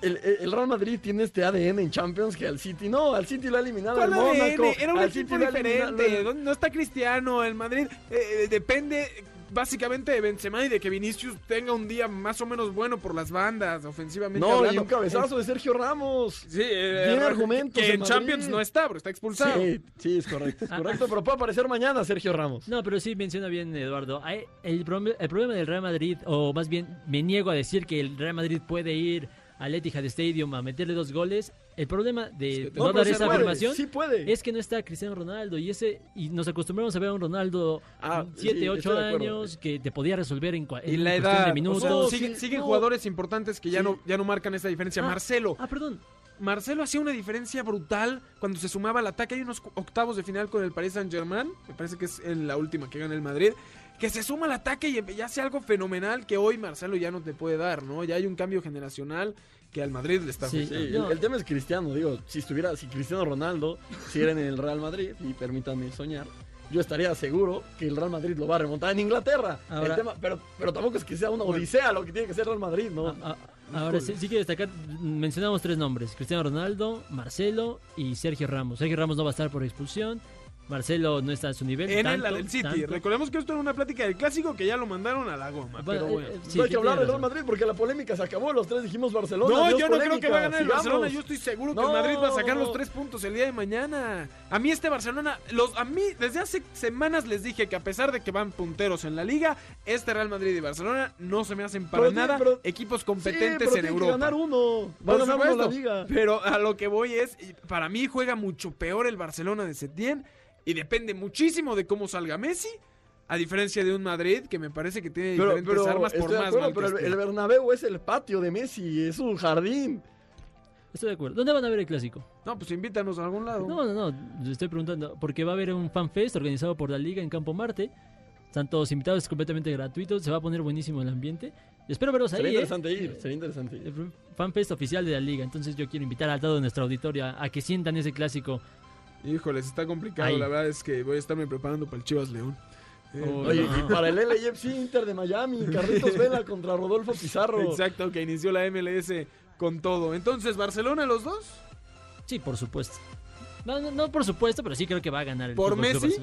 El, Real Madrid tiene este ADN en Champions que al City no, al City lo ha eliminado. Era un al equipo City lo ha eliminado- diferente. ¿Dónde- No está Cristiano, el Madrid eh, eh, depende básicamente de Benzema y de que Vinicius tenga un día más o menos bueno por las bandas, ofensivamente No, y hablando. un cabezazo de Sergio Ramos. Sí, eh, Tiene eh, argumentos Que en Madrid. Champions no está, pero está expulsado. Sí, sí, es correcto, es correcto, pero puede aparecer mañana Sergio Ramos. No, pero sí menciona bien Eduardo. El problema del Real Madrid, o más bien me niego a decir que el Real Madrid puede ir al Etihad Stadium a meterle dos goles. El problema de No, dar esa puede, afirmación sí puede. es que no está Cristiano Ronaldo y ese y nos acostumbramos a ver a un Ronaldo Ah, 7, sí, 8 estoy de acuerdo. años que te podía resolver en, cua- Y en la cuestión edad, de o minutos. sea, No, siguen, sí, siguen no. jugadores importantes que ya Sí. no ya no marcan esa diferencia. Ah, Marcelo, Ah, perdón. Marcelo hacía una diferencia brutal cuando se sumaba al ataque. Hay unos octavos de final con el Paris Saint Germain, me parece que es en la última que gana el Madrid, que se suma al ataque y ya hace algo fenomenal que hoy Marcelo ya no te puede dar, ¿no? Ya hay un cambio generacional que al Madrid le está Sí. Sí, el, el tema es Cristiano, digo, si estuviera, si Cristiano Ronaldo estuviera en el Real Madrid, y permítanme soñar, yo estaría seguro que el Real Madrid lo va a remontar en Inglaterra. El tema- pero, pero tampoco es que sea una odisea lo que tiene que ser Real Madrid, ¿no? Ah, ah, ahora sí, sí quiero destacar, mencionamos tres nombres, Cristiano Ronaldo, Marcelo y Sergio Ramos. Sergio Ramos no va a estar por expulsión, Marcelo no está a su nivel. En el, City. tanto. Recordemos que esto era una plática del clásico que ya lo mandaron a la goma. Bueno, pero bueno. eh, No sí, hay sí, que hablar del Real. Madrid porque la polémica se acabó. Los tres dijimos Barcelona. No, yo no creo que va a ganar el sigamos. Barcelona. Yo estoy seguro que No. el Madrid va a sacar los tres puntos el día de mañana. A mí este Barcelona, los, a mí desde hace semanas les dije que a pesar de que van punteros en la liga, este Real Madrid y Barcelona no se me hacen para Pero nada pero- equipos Sí, competentes pero en tiene que Europa. ganar uno. Va a ganar uno la liga. Pero a lo que voy es, para mí juega mucho peor el Barcelona de Setién y depende muchísimo de cómo salga Messi, a diferencia de un Madrid que me parece que tiene Pero, diferentes pero armas por estoy de más acuerdo, mal que pero el, esté. el Bernabéu es el patio de Messi, es un jardín. Estoy de acuerdo. ¿Dónde van a ver el clásico? No, pues invítanos a algún lado. No, no, no. Le estoy preguntando. Porque va a haber un fanfest organizado por la Liga en Campo Marte. Están todos invitados, es completamente gratuito. Se va a poner buenísimo el ambiente. Espero verlos ahí. Sería ¿eh? interesante ir, sería interesante ir. El fanfest oficial de la Liga. Entonces yo quiero invitar a todo nuestro auditorio a, a que sientan ese clásico. Híjoles, está complicado. Ahí. La verdad es que voy a estarme preparando para el Chivas León. Eh, Oye, no. y para el LAFC Inter de Miami, Carlitos Vela contra Rodolfo Pizarro. Exacto, que inició la MLS con todo. Entonces, ¿Barcelona los dos? Sí, por supuesto. No, no, no por supuesto, pero sí creo que va a ganar el ¿Por Messi?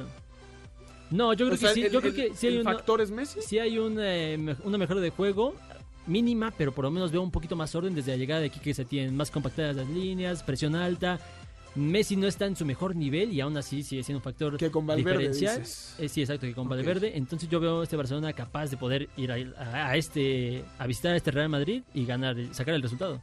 No, yo creo O sea, que sí. el- yo creo el- que sí hay factor es Messi? sí hay un, eh, una mejora de juego mínima, pero por lo menos veo un poquito más orden desde la llegada de aquí que se tienen más compactadas las líneas, presión alta. Messi no está en su mejor nivel y aún así sigue siendo un factor Que con Valverde, diferencial. dices. Eh, sí, exacto, que con Ok. Valverde. Entonces yo veo a este Barcelona capaz de poder ir a, a- a este a visitar a este Real Madrid y ganar, sacar el resultado.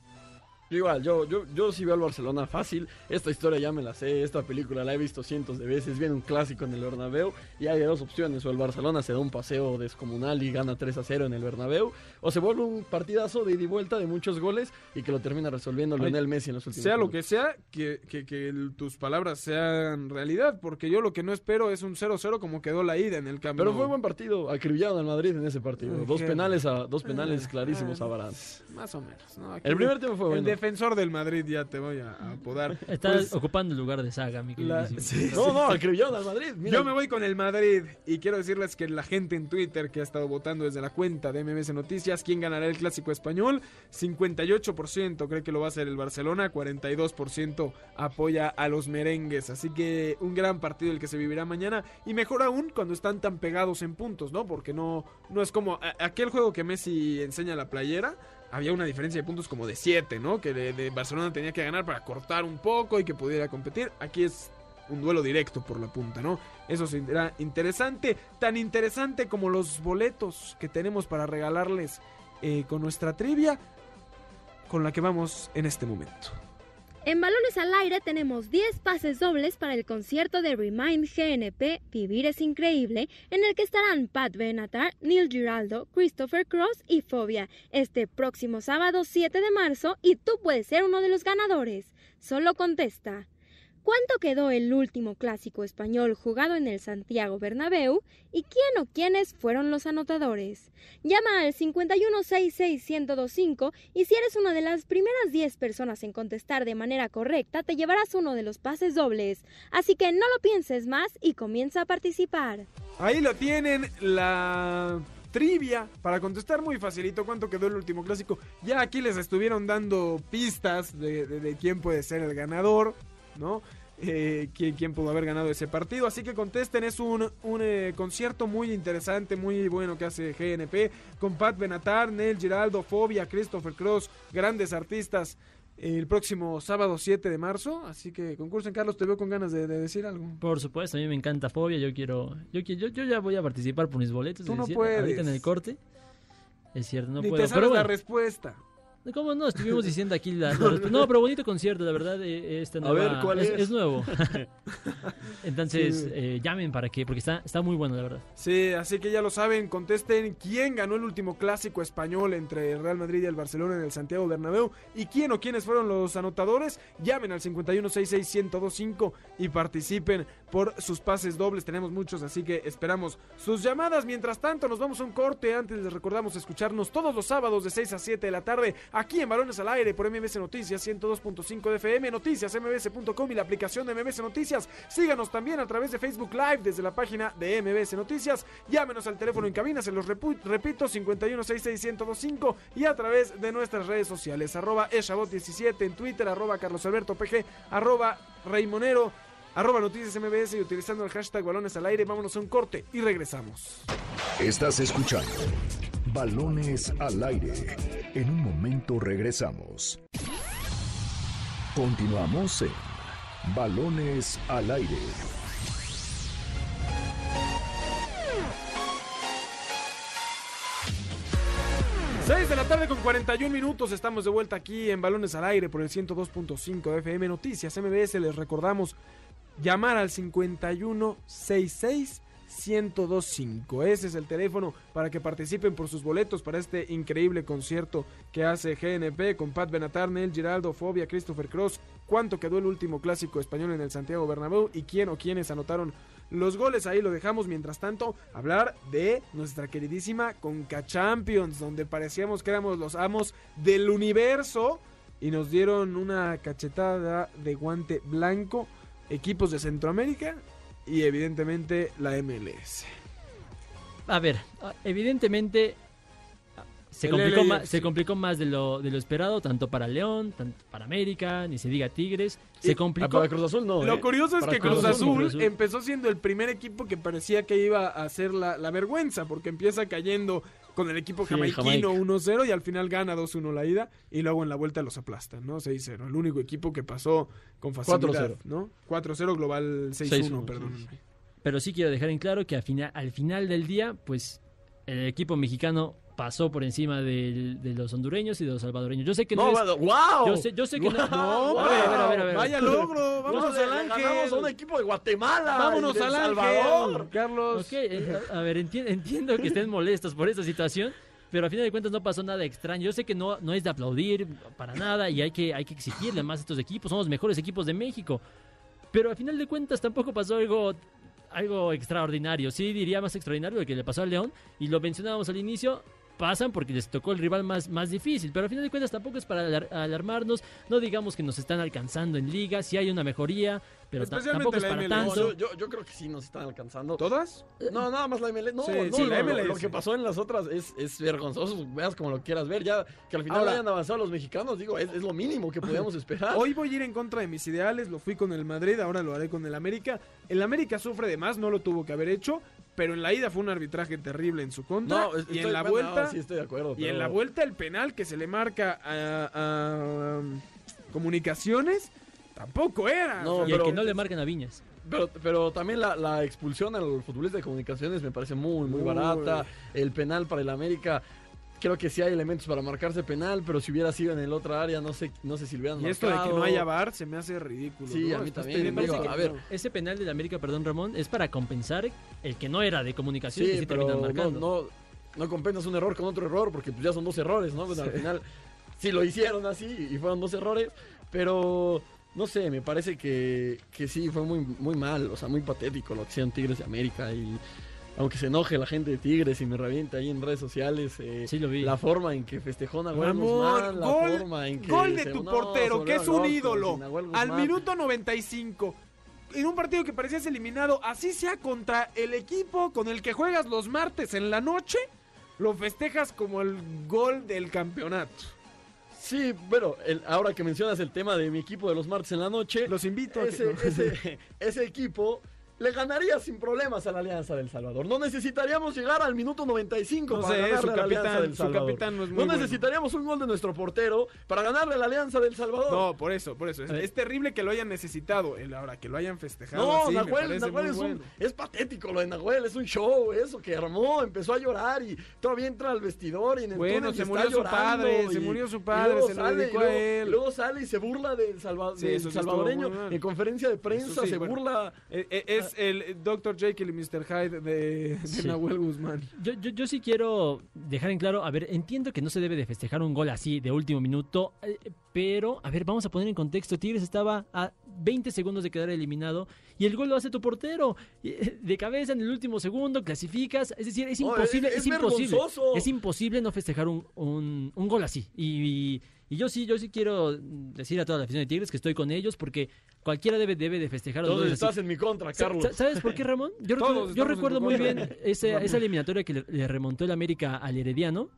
Yo igual, yo, yo, yo sí veo al Barcelona fácil. Esta historia ya me la sé, esta película la he visto cientos de veces. Viene un clásico en el Bernabéu y hay dos opciones. O el Barcelona se da un paseo descomunal y gana 3 a 0 en el Bernabéu. O se vuelve un partidazo de ida y vuelta de muchos goles y que lo termina resolviendo Lionel Messi en los últimos Sea lo que sea, que, que- que el- tus palabras sean realidad, porque yo lo que no espero es un 0-0 como quedó la ida en el campo. Pero fue buen partido, acribillaron al Madrid en ese partido. Dos penales a dos penales Ah, clarísimos ah, a Varane. Más o menos. ¿no? Aquí El primer tiempo fue bueno. Defensor del Madrid ya te voy a, a apodar. Está Pues, ocupando el lugar de Saga, mi la- queridísimo. sí, No, sí, no, sí. acribillaron al Madrid. Mira, Yo me voy con el Madrid y quiero decirles que la gente en Twitter que ha estado votando desde la cuenta de MMS Noticias, ¿quién ganará el clásico español? 58% cree que lo va a hacer el Barcelona, 42% apoya a los merengues. Así que un gran partido el que se vivirá mañana y mejor aún cuando están tan pegados en puntos, ¿no? Porque no, no es como a- aquel juego que Messi enseña la playera. Había una diferencia de puntos como de 7, ¿no? Que de, Barcelona tenía que ganar para cortar un poco y que pudiera competir. Aquí es un duelo directo por la punta, ¿no? Eso será interesante, tan interesante como los boletos que tenemos para regalarles eh, con nuestra trivia, con la que vamos en este momento. En Balones al Aire tenemos 10 pases dobles para el concierto de Remind GNP Vivir es Increíble, en el que estarán Pat Benatar, Neil Giraldo, Christopher Cross y Fobia, este próximo sábado 7 de marzo y tú puedes ser uno de los ganadores. Solo contesta. ¿Cuánto quedó el último clásico español jugado en el Santiago Bernabéu? ¿Y quién o quiénes fueron los anotadores? Llama al 5166125 y si eres una de las primeras 10 personas en contestar de manera correcta, te llevarás uno de los pases dobles. Así que no lo pienses más y comienza a participar. Ahí lo tienen, la trivia para contestar muy facilito cuánto quedó el último clásico. Ya aquí les estuvieron dando pistas de, de- de quién puede ser el ganador, ¿no? Eh, quién, quién pudo haber ganado ese partido. Así que contesten, es un, un, eh, concierto muy interesante, muy bueno que hace GNP con Pat Benatar, Neil Giraldo, Fobia, Christopher Cross, grandes artistas. El próximo sábado 7 de marzo, así que concursen Carlos, te veo con ganas de, de decir algo. Por supuesto, a mí me encanta Fobia, yo quiero, yo, yo, yo ya voy a participar por mis boletos. Tú no decir, puedes. Ahorita en el corte. Es cierto, no Ni puedo. te sabes Pero la respuesta. ¿Cómo no? Estuvimos diciendo aquí la, la respuesta. No, pero bonito concierto, la verdad, eh, esta A nueva- ver, ¿cuál es? es? nuevo. Entonces, Sí. eh, llamen para que, porque está, está muy bueno, la verdad. Sí, así que ya lo saben, contesten quién ganó el último clásico español entre el Real Madrid y el Barcelona en el Santiago Bernabéu y quién o quiénes fueron los anotadores. Llamen al 51661025 y participen por sus pases dobles. Tenemos muchos, así que esperamos sus llamadas. Mientras tanto, nos vamos a un corte. Antes les recordamos escucharnos todos los sábados de 6 a 7 de la tarde aquí en Balones al Aire por MBS Noticias 102.5 de FM, noticias mbs.com y la aplicación de MBS Noticias. Síganos también a través de Facebook Live desde la página de MBS Noticias. Llámenos al teléfono en cabina, se los repito, 51661025 y a través de nuestras redes sociales, arroba eshabot17 en Twitter, arroba carlosalbertopg, arroba reymonero, arroba noticias MBS y utilizando el hashtag balones al aire. Vámonos a un corte y regresamos. Estás escuchando Balones al aire. En un momento regresamos. Continuamos en Balones al aire. Seis de la tarde con 41 minutos, estamos de vuelta aquí en Balones al Aire por el 102.5 de FM Noticias MBS. Les recordamos llamar al 5166 1025. Ese es el teléfono para que participen por sus boletos para este increíble concierto que hace GNP con Pat Benatar, Nel Giraldo, Fobia, Christopher Cross. ¿Cuánto quedó el último clásico español en el Santiago Bernabéu y quién o quiénes anotaron los goles? Ahí lo dejamos. Mientras tanto, hablar de nuestra queridísima Conca Champions, donde parecíamos que éramos los amos del universo y nos dieron una cachetada de guante blanco. Equipos de Centroamérica y evidentemente la MLS. A ver, ah, evidentemente ah, se complicó, más, se complicó más de lo, de lo esperado, tanto para León, tanto para América, ni se diga Tigres. Se Ah, complicó. para Cruz Azul no. Lo ¿eh? curioso es Para que Cruz Azul, Cruz Azul. empezó siendo el primer equipo que parecía que iba a hacer la, la vergüenza, porque empieza cayendo con el equipo Sí, jamaiquino Jamaica. 1-0 y al final gana 2-1 la ida y luego en la vuelta los aplastan, ¿no? 6-0. El único equipo que pasó con facilidad, 4-0. ¿no? 4-0 global 6-1, 6-1, perdón. sí, sí. Pero sí quiero dejar en claro que al final, al final del día, pues el equipo mexicano pasó por encima del- de los hondureños y de los salvadoreños. Yo sé que no, No, es- ¡Wow! Yo sé, yo sé que no. A ver, a ver, a ver, a ver. Vaya logro, vámonos No, al le ganamos a un ángel. equipo de Guatemala. Vámonos al ángel. Salvador. Carlos. Ok, eh, a a ver, enti- entiendo que estén molestos por esta situación, pero a final de cuentas no pasó nada extraño. Yo sé que no, no es de aplaudir para nada y hay que, hay que exigirle más a estos equipos. Son los mejores equipos de México. Pero a final de cuentas tampoco pasó algo, algo extraordinario. Sí, diría más extraordinario lo que le pasó al León. Y lo mencionábamos al inicio. Pasan porque les tocó el rival más, más difícil. Pero a final de cuentas tampoco es para alar- alarmarnos. No digamos que nos están alcanzando en liga. Sí hay una mejoría, pero tampoco es para. No, tanto. yo, yo, yo creo que sí nos están alcanzando. ¿Todas? No, nada más la MLS. No, Sí, no, sí, no, la lo- MLS. Lo, que pasó en las otras es, es vergonzoso. Veas como lo quieras ver. Ya que al final Ahora- hayan avanzado los mexicanos, digo, es, es lo mínimo que podíamos esperar. Hoy voy a ir en contra de mis ideales, lo fui con el Madrid, ahora lo haré con el América. El América sufre de más, no lo tuvo que haber hecho, pero en la ida fue un arbitraje terrible en su contra. No, y en la bueno, vuelta, no, sí estoy de acuerdo. y en pero- la vuelta el penal que se le marca a, a, um, comunicaciones tampoco era. No, O sea, Y el pero- que no le marquen a Viñas. Pero, pero también la, la expulsión al futbolista de comunicaciones me parece muy, muy Uy. barata. El penal para el América. Creo que sí hay elementos para marcarse penal, pero si hubiera sido en el otra área, no sé, no sé si lo hubieran Y esto de que no haya VAR se me hace ridículo. Sí, ¿no? a mí Estás también, digo, que- a ver, Ese penal del América, perdón Ramón, es para compensar el que no era de comunicación que Sí, pero terminan no, marcando. no, no compensas un error con otro error, porque pues ya son dos errores, ¿no? Pues, Al final sí lo hicieron así y fueron dos errores, pero no sé, me parece que, que sí fue muy, muy mal, o sea, muy patético lo que hicieron Tigres de América y aunque se enoje la gente de Tigres y me revienta ahí en redes sociales, eh, Sí, lo vi. la forma en que festejó Nahuel Ramón, Guzmán, la gol, forma en que gol de se- tu no, portero, que es un ídolo. Al minuto 95. En un partido que parecías eliminado, así sea contra el equipo con el que juegas los martes en la noche, lo festejas como el gol del campeonato. Sí, el- ahora que mencionas el tema de mi equipo de los martes en la noche, Los invito a que- ese, ese, ese equipo le ganaría sin problemas a la Alianza del Salvador. No necesitaríamos llegar al minuto 95 No para sé, ganarle su a la Alianza del Salvador. no es muy No bueno. necesitaríamos un gol de nuestro portero para ganarle a la Alianza del Salvador. No, por eso, por eso. Es, es terrible que lo hayan necesitado. Ahora que lo hayan festejado. No, así, Nahuel, Nahuel es, un- es patético lo de Nahuel, es un show, eso que armó, empezó a llorar y todavía entra al vestidor y en el Bueno, se está murió su padre, se murió su padre, luego se lo sale, dedicó y luego, a él. y luego sale y se burla del, salva- Sí, del salvadoreño en conferencia de prensa, sí, se bueno. burla Eh, eh, Es el Dr. Jekyll y Mr. Hyde de, de Sí. Nahuel Guzmán. Yo, yo, yo sí quiero dejar en claro, a ver, entiendo que no se debe de festejar un gol así de último minuto, eh, pero, a ver, vamos a poner en contexto, Tigres estaba a 20 segundos de quedar eliminado y el gol lo hace tu portero, de cabeza en el último segundo, clasificas, es decir, es imposible, es- es, es imposible, es imposible no festejar un, un, un gol así. Y, y yo sí, yo sí quiero decir a toda la afición de Tigres que estoy con ellos porque cualquiera debe, debe de festejar así. estás en mi contra, Carlos. sa- ¿Sabes por qué, Ramón? Yo, Todos recuerdo, yo recuerdo muy bien esa, esa eliminatoria que le, le remontó el América al Herediano.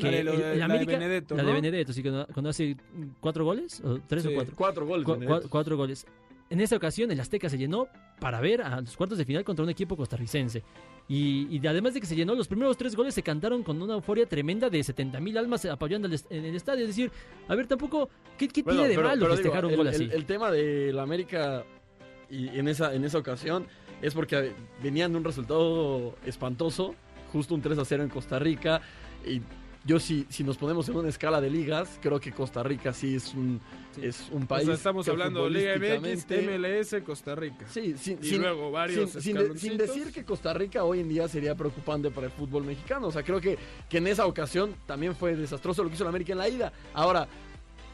Que La de el la de América- Benedetto, La de. Benedetto, sí, cuando, cuando hace cuatro goles, o tres Sí. o cuatro. Cuatro goles. Cu- cuatro goles. En esa ocasión, el Azteca se llenó para ver a los cuartos de final contra un equipo costarricense. Y, y además de que se llenó, los primeros tres goles se cantaron con una euforia tremenda de 70 mil almas apoyando en el estadio. Es decir, a ver, tampoco, ¿qué, qué Bueno, tiene de pero- malo pero festejar digo, un gol el, así? El, el tema de la América y en esa, en esa ocasión es porque venían de un resultado espantoso, justo un 3 a 0 en Costa Rica. Y yo si, si nos ponemos en una escala de ligas, creo que Costa Rica sí es un, es un O país. sea, estamos que hablando de Liga MX, MLS, Costa Rica. Sí, sin, Y sin- luego varios sin, de- decir que Costa Rica hoy en día sería preocupante para el fútbol mexicano. O sea, creo que, que en esa ocasión también fue desastroso lo que hizo la América en la ida. Ahora,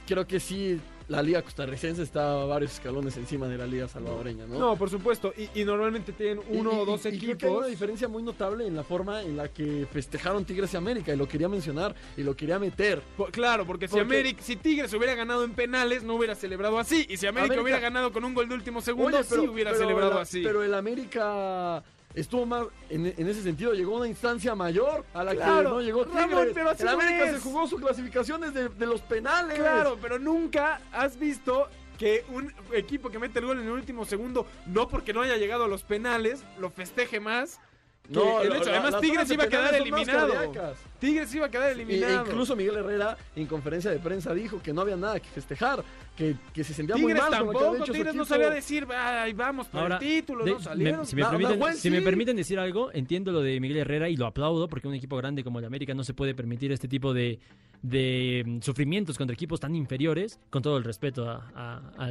creo que sí, la liga costarricense está varios escalones encima de la liga salvadoreña, ¿no? No, por supuesto. Y, y normalmente tienen uno y- o dos y- y creo que hay equipos. una diferencia muy notable en la forma en la que festejaron Tigres y América. Y lo quería mencionar y lo quería meter. Claro, porque si América, si Tigres hubiera ganado en penales, no hubiera celebrado así. Y si América, América- hubiera ganado con un gol de último segundo, Oye, pero- sí hubiera pero celebrado la- así. Pero el América estuvo más, en, en ese sentido, llegó a una instancia mayor a la Claro, que no llegó Ramón, Tigres. pero así el América es. se jugó su clasificación desde de los penales. Claro, pero nunca has visto que un equipo que mete el gol en el último segundo, no porque no haya llegado a los penales, lo festeje más. No, el hecho. la- Además, Tigres iba a quedar eliminado. Tigres iba a quedar eliminado. e incluso Miguel Herrera en conferencia de prensa dijo que no había nada que festejar, que, que se sentía muy mal con lo que había tampoco, hecho Tigres no sabía decir, ay, vamos por Ahora, el título, de- no salieron. me- si me, permiten, Nahuel si me sí. permiten decir algo, entiendo lo de Miguel Herrera y lo aplaudo porque un equipo grande como el América no se puede permitir este tipo de, de, mm, sufrimientos contra equipos tan inferiores, con todo el respeto a, a-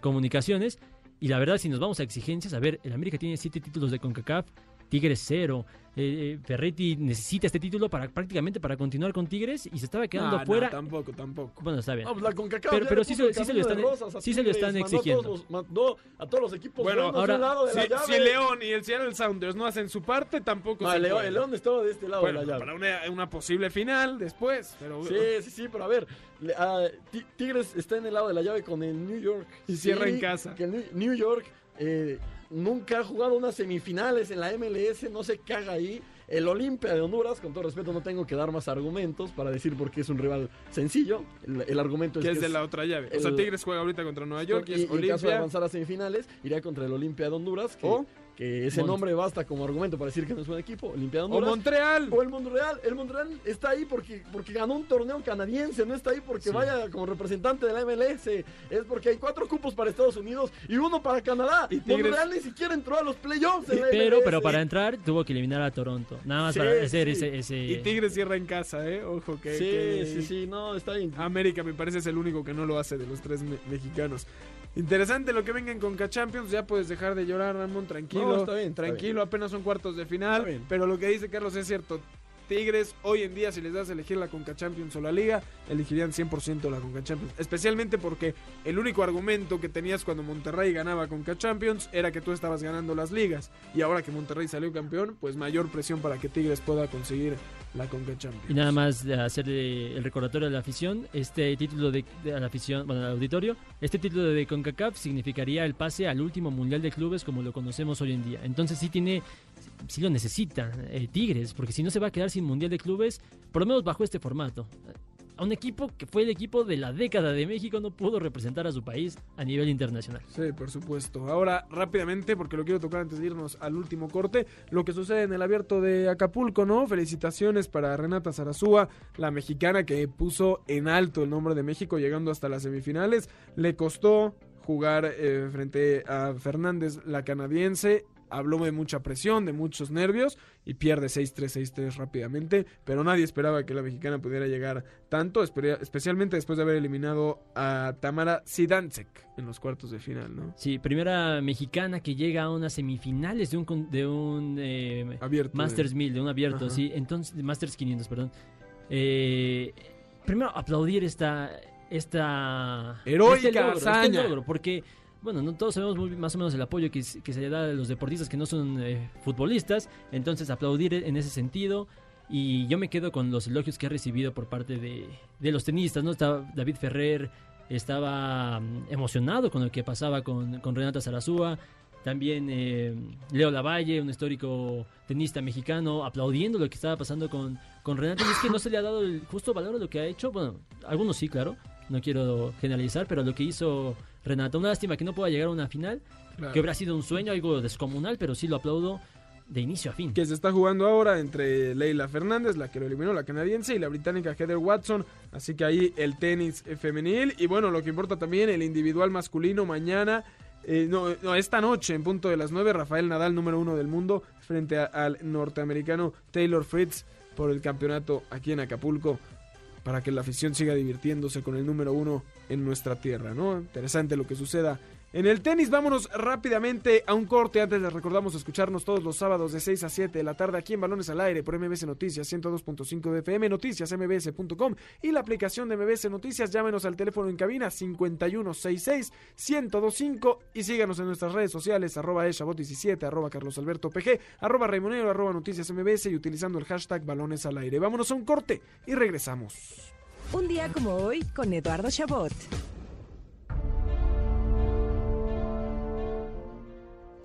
comunicaciones. Y la verdad, si nos vamos a exigencias, a ver, el América tiene siete títulos de CONCACAF, Tigres cero. Eh, eh, Ferretti necesita este título para prácticamente para continuar con Tigres y se estaba quedando Ah, no, afuera. tampoco, tampoco. bueno, está bien. No, la CONCACAF Pero- pero le sí se- sí se lo están- sí se lo están mandó a exigiendo. todos los- mandó a todos los equipos Bueno, ahora, lado de Si, la llave. si León y el Seattle Sounders no hacen su parte, tampoco No, se el León, puede. el León estaba de este lado Bueno, de la llave. para una, una posible final después, pero Sí, sí, sí, pero a ver, le- ah, Ti- Tigres está en el lado de la llave con el New York. Y cierra Sí, en casa. Que el New- New York eh, nunca ha jugado unas semifinales en la MLS, no se caga ahí. El Olimpia de Honduras, con todo respeto, no tengo que dar más argumentos para decir por qué es un rival sencillo. El, el argumento es que que es de es- la otra llave. O sea, Tigres juega ahorita contra Nueva York y, es y, en caso de Olimpia. avanzar a semifinales, iría contra el Olimpia de Honduras, que, ¿O? Que ese Mont- nombre basta como argumento para decir que no es buen equipo. Olimpiada O. Montreal. O el Montreal. El Montreal está ahí porque, porque ganó un torneo canadiense, no está ahí porque Sí. vaya como representante de la MLS. Es porque hay cuatro cupos para Estados Unidos y uno para Canadá. Y Tigres- Montreal ni siquiera entró a los playoffs la Pero, MLS. pero para entrar tuvo que eliminar a Toronto. Nada más Sí, para hacer sí. ese, ese- Y Tigres cierra en casa, ¿eh? Ojo que. Sí, que- sí, sí, no, está bien. América me parece es el único que no lo hace de los tres me- mexicanos. Interesante lo que vengan con Champions, ya puedes dejar de llorar, Ramón, tranquilo. No, está bien, está tranquilo, apenas son cuartos de final. Pero lo que dice Carlos es cierto. Tigres, hoy en día, si les das a elegir la Conca Champions o la Liga, elegirían 100% la Conca Champions. Especialmente porque el único argumento que tenías cuando Monterrey ganaba Conca Champions era que tú estabas ganando las ligas. Y ahora que Monterrey salió campeón, pues mayor presión para que Tigres pueda conseguir Y nada más de hacer eh, el recordatorio de la afición, este título de, de a la afición, bueno, al auditorio, este título de CONCACAF significaría el pase al último Mundial de Clubes como lo conocemos hoy en día. Entonces sí tiene, sí lo necesita eh, Tigres, porque si no se va a quedar sin Mundial de Clubes, por lo menos bajo este formato. A un equipo que fue el equipo de la década de México no pudo representar a su país a nivel internacional. Sí, por supuesto. Ahora, rápidamente, porque lo quiero tocar antes de irnos al último corte, lo que sucede en el abierto de Acapulco, ¿no? Felicitaciones para Renata Zarazúa, la mexicana que puso en alto el nombre de México, llegando hasta las semifinales. Le costó jugar eh, frente a Fernández, la canadiense. Habló de mucha presión, de muchos nervios y pierde 6-3, 6-3 rápidamente. Pero nadie esperaba que la mexicana pudiera llegar tanto, espe- especialmente después de haber eliminado a Tamara Sidancek en los cuartos de final, ¿no? Sí, primera mexicana que llega a unas semifinales de un, con- de un eh, Abierto. Masters 1000, de un abierto, Ajá. sí. Entonces, Masters 500, perdón. Eh, primero, aplaudir esta. esta Heroica este logro, este hazaña. logro, porque, bueno, no todos sabemos muy, más o menos el apoyo que, se le da a los deportistas que no son eh, futbolistas. Entonces, aplaudir en ese sentido. Y yo me quedo con los elogios que ha recibido por parte de, de los tenistas, ¿no? Está David Ferrer, estaba mm, emocionado con lo que pasaba con, con Renata Zarazúa. También eh, Leo Lavalle, un histórico tenista mexicano, aplaudiendo lo que estaba pasando con, con Renata. Y es que no se le ha dado el justo valor a lo que ha hecho. Bueno, algunos sí, claro. No quiero generalizar, pero lo que hizo Renata. Una lástima que no pueda llegar a una final, Claro. que hubiera sido un sueño, algo descomunal, pero sí lo aplaudo de inicio a fin. que se está jugando ahora entre Leila Fernández, la que lo eliminó, la canadiense, y la británica Heather Watson. Así que ahí el tenis femenil. Y bueno, lo que importa también, el individual masculino mañana. eh, no, no, esta noche, en punto de las 9, Rafael Nadal, número uno del mundo, frente a- al norteamericano Taylor Fritz por el campeonato aquí en Acapulco. Para que la afición siga divirtiéndose con el número uno en nuestra tierra, ¿no? Interesante lo que suceda en el tenis, vámonos rápidamente a un corte. Antes les recordamos escucharnos todos los sábados de 6 a 7 de la tarde aquí en Balones al Aire por MBS Noticias 102.5 de FM, noticias mbs.com y la aplicación de MBS Noticias. Llámenos al teléfono en cabina 5166-1025 y síganos en nuestras redes sociales arroba eshabot17, arroba carlos alberto pg, arroba raimonero, arroba noticias mbs y utilizando el hashtag Balones al Aire. Vámonos a un corte y regresamos. Un día como hoy con Eduardo Chabot.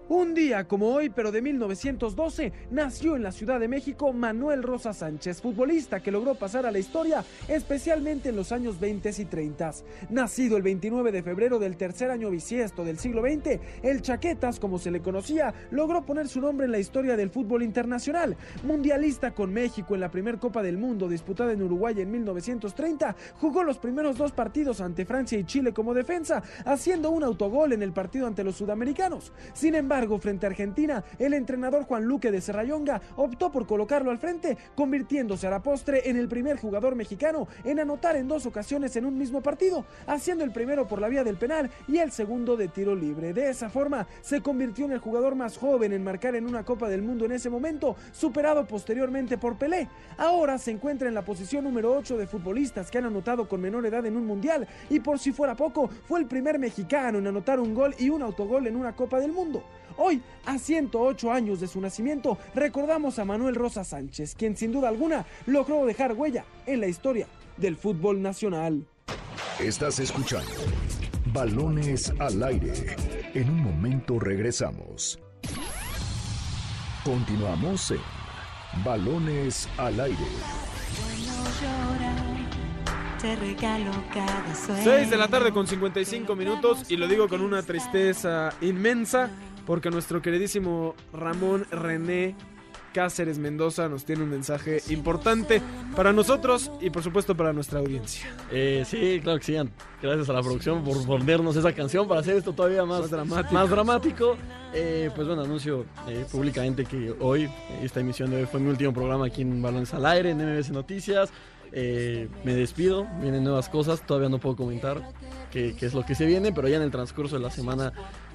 Un día como hoy, pero de 1912, nació en la Ciudad de México Manuel Rosa Sánchez, futbolista que logró pasar a la historia, especialmente en los años 20 y 30. Nacido el 29 de febrero del tercer año bisiesto del siglo XX, el Chaquetas, como se le conocía, logró poner su nombre en la historia del fútbol internacional. Mundialista con México en la primer Copa del Mundo disputada en Uruguay en 1930, jugó los primeros dos partidos ante Francia y Chile como defensa, haciendo un autogol en el partido ante los sudamericanos. Sin embargo, frente a Argentina, el entrenador Juan Luque de Serrayonga optó por colocarlo al frente, convirtiéndose a la postre en el primer jugador mexicano en anotar en dos ocasiones en un mismo partido, haciendo el primero por la vía del penal y el segundo de tiro libre. De esa forma, se convirtió en el jugador más joven en marcar en una Copa del Mundo en ese momento, superado posteriormente por Pelé. Ahora se encuentra en la posición número 8 de futbolistas que han anotado con menor edad en un mundial y por si fuera poco, fue el primer mexicano en anotar un gol y un autogol en una Copa del Mundo. Hoy, a 108 años de su nacimiento, recordamos a Manuel Rosa Sánchez, quien sin duda alguna logró dejar huella en la historia del fútbol nacional. Estás escuchando Balones al aire. En un momento regresamos. Continuamos en Balones al aire. Te regalo cada sueño. 6 de la tarde con 55 minutos y lo digo con una tristeza inmensa. Porque nuestro queridísimo Ramón René Cáceres Mendoza nos tiene un mensaje importante para nosotros y por supuesto para nuestra audiencia. Eh, sí, claro que sí. Gracias a la producción por ponernos esa canción para hacer esto todavía más, dramático. Más dramático. Eh, pues bueno, anuncio eh, públicamente que hoy, esta emisión de hoy fue mi último programa aquí en Balones al Aire, en MBS Noticias. me despido, vienen nuevas cosas, todavía no puedo comentar qué, qué, es lo que se viene, pero ya en el transcurso de la semana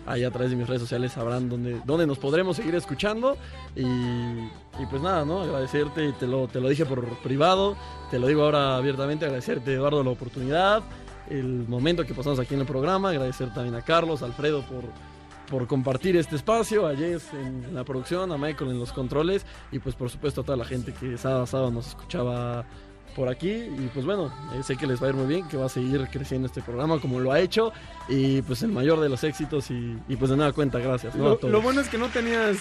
ahí a través de mis redes sociales sabrán dónde, dónde nos podremos seguir escuchando. Y, y, pues nada, ¿no? Agradecerte, te lo, te lo dije por privado, te lo digo ahora abiertamente, agradecerte Eduardo la oportunidad, el momento que pasamos aquí en el programa, agradecer también a Carlos, a Alfredo por, por compartir este espacio, a Jess en la producción, a Michael en los controles y pues por supuesto a toda la gente que sábado a sábado nos escuchaba por aquí. Y pues bueno, eh, sé que les va a ir muy bien, que va a seguir creciendo este programa como lo ha hecho. Y pues el mayor de los éxitos y, pues de nada cuenta, gracias. Lo, lo bueno es que no tenías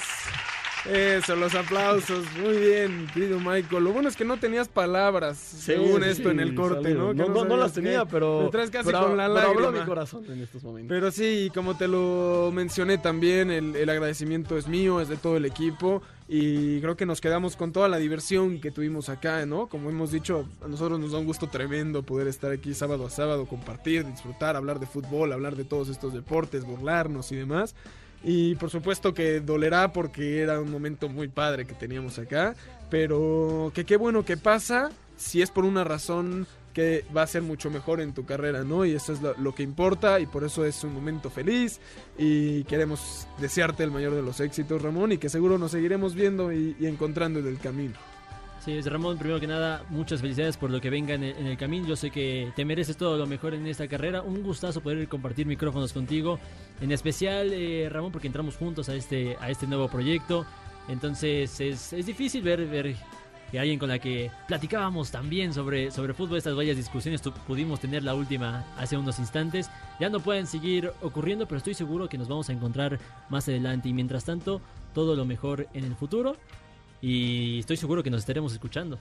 eso, los aplausos. Muy bien, querido Michael. Lo bueno es que no tenías palabras, según esto en el corte, ¿no? No, no, las tenía, pero. Me traes casi con la lágrima. mi corazón en estos momentos. Pero sí, como te lo mencioné también, el, el agradecimiento es mío, es de todo el equipo. Y creo que nos quedamos con toda la diversión que tuvimos acá, ¿no? Como hemos dicho, a nosotros nos da un gusto tremendo poder estar aquí sábado a sábado, compartir, disfrutar, hablar de fútbol, hablar de todos estos deportes, burlarnos y demás. Y por supuesto que dolerá porque era un momento muy padre que teníamos acá. Pero que qué bueno que pasa si es por una razón que va a ser mucho mejor en tu carrera, ¿no? Y eso es lo, que importa y por eso es un momento feliz y queremos desearte el mayor de los éxitos, Ramón, y que seguro nos seguiremos viendo y, y encontrando en el camino. Sí, Ramón, primero que nada, muchas felicidades por lo que venga en el, camino. Yo sé que te mereces todo lo mejor en esta carrera. Un gustazo poder compartir micrófonos contigo. En especial, eh, Ramón, porque entramos juntos a este, a este nuevo proyecto. Entonces es, es difícil ver, ver que alguien con la que platicábamos también sobre, sobre fútbol, estas varias discusiones, pudimos tener la última hace unos instantes. Ya no pueden seguir ocurriendo, pero estoy seguro que nos vamos a encontrar más adelante. Y mientras tanto, todo lo mejor en el futuro y estoy seguro que nos estaremos escuchando.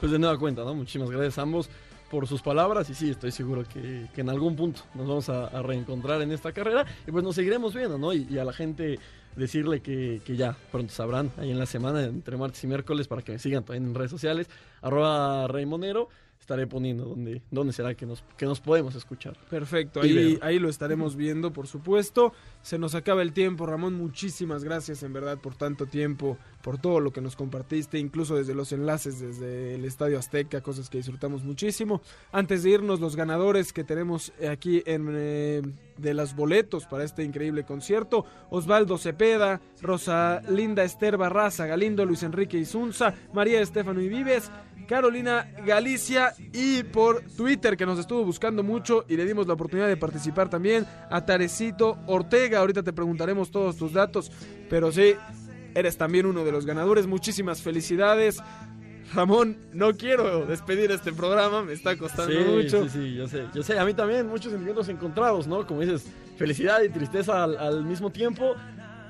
Pues de nueva cuenta, ¿no? Muchísimas gracias a ambos por sus palabras y sí, estoy seguro que, en algún punto nos vamos a, reencontrar en esta carrera y pues nos seguiremos viendo, ¿no? Y, a la gente decirle que, que, ya pronto sabrán ahí en la semana, entre martes y miércoles, para que me sigan también en redes sociales, arroba Raimonero estaré poniendo dónde, dónde será que nos, que nos podemos escuchar. Perfecto, ahí, ahí lo estaremos viendo, por supuesto. Se nos acaba el tiempo, Ramón. Muchísimas gracias en verdad por tanto tiempo, por todo lo que nos compartiste, incluso desde los enlaces, desde el Estadio Azteca, cosas que disfrutamos muchísimo. Antes de irnos, los ganadores que tenemos aquí en, eh, de los boletos para este increíble concierto: Osvaldo Cepeda, Rosa Linda Esther Barraza, Galindo, Luis Enrique Isunza, María Estefano y Vives. Carolina Galicia y por Twitter que nos estuvo buscando mucho y le dimos la oportunidad de participar también a Tarecito Ortega. Ahorita te preguntaremos todos tus datos, pero sí, eres también uno de los ganadores. Muchísimas felicidades. Ramón, no quiero despedir este programa, me está costando mucho. Sí, sí, yo sé, yo sé, a mí también muchos sentimientos encontrados, ¿no? Como dices, felicidad y tristeza al, mismo tiempo,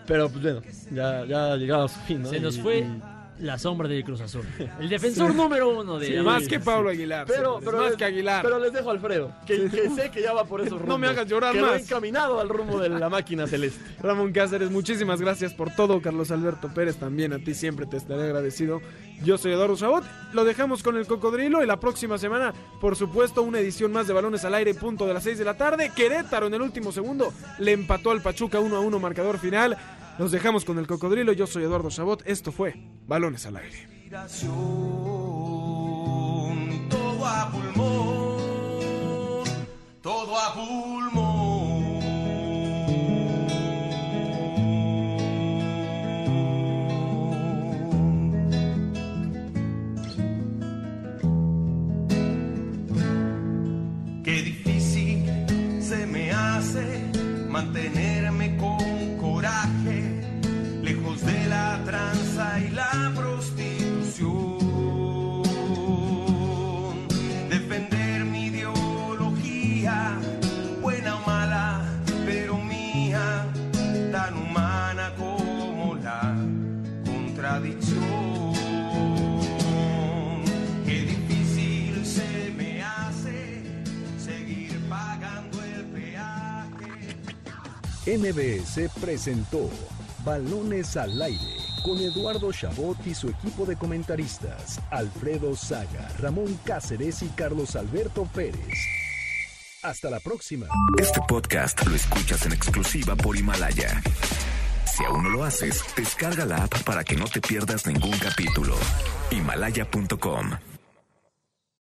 pero pues bueno, ya, ya llegado a su fin, ¿no? Se nos fue la sombra del Cruz Azul. El defensor número uno de. más que Pablo Aguilar. Pero, más les, que Aguilar. Pero les dejo a Alfredo, que, sé que ya va por esos rumbos. No me hagas llorar que más. Encaminado al rumbo de la máquina celeste. Ramón Cáceres, muchísimas gracias por todo. Carlos Alberto Pérez, también a ti siempre te estaré agradecido. Yo soy Eduardo Sabot. Lo dejamos con el cocodrilo y la próxima semana, por supuesto, una edición más de balones al aire, punto de las 6 de la tarde. Querétaro en el último segundo le empató al Pachuca 1 a 1, marcador final. Nos dejamos con el cocodrilo. Yo soy Eduardo Sabot. Esto fue Balones al aire. Todo a pulmón, todo a pulmón. Qué difícil se me hace mantenerme MBS presentó Balones al aire con Eduardo Chabot y su equipo de comentaristas, Alfredo Saga, Ramón Cáceres y Carlos Alberto Pérez. Hasta la próxima. Este podcast lo escuchas en exclusiva por Himalaya. Si aún no lo haces, descarga la app para que no te pierdas ningún capítulo. Himalaya.com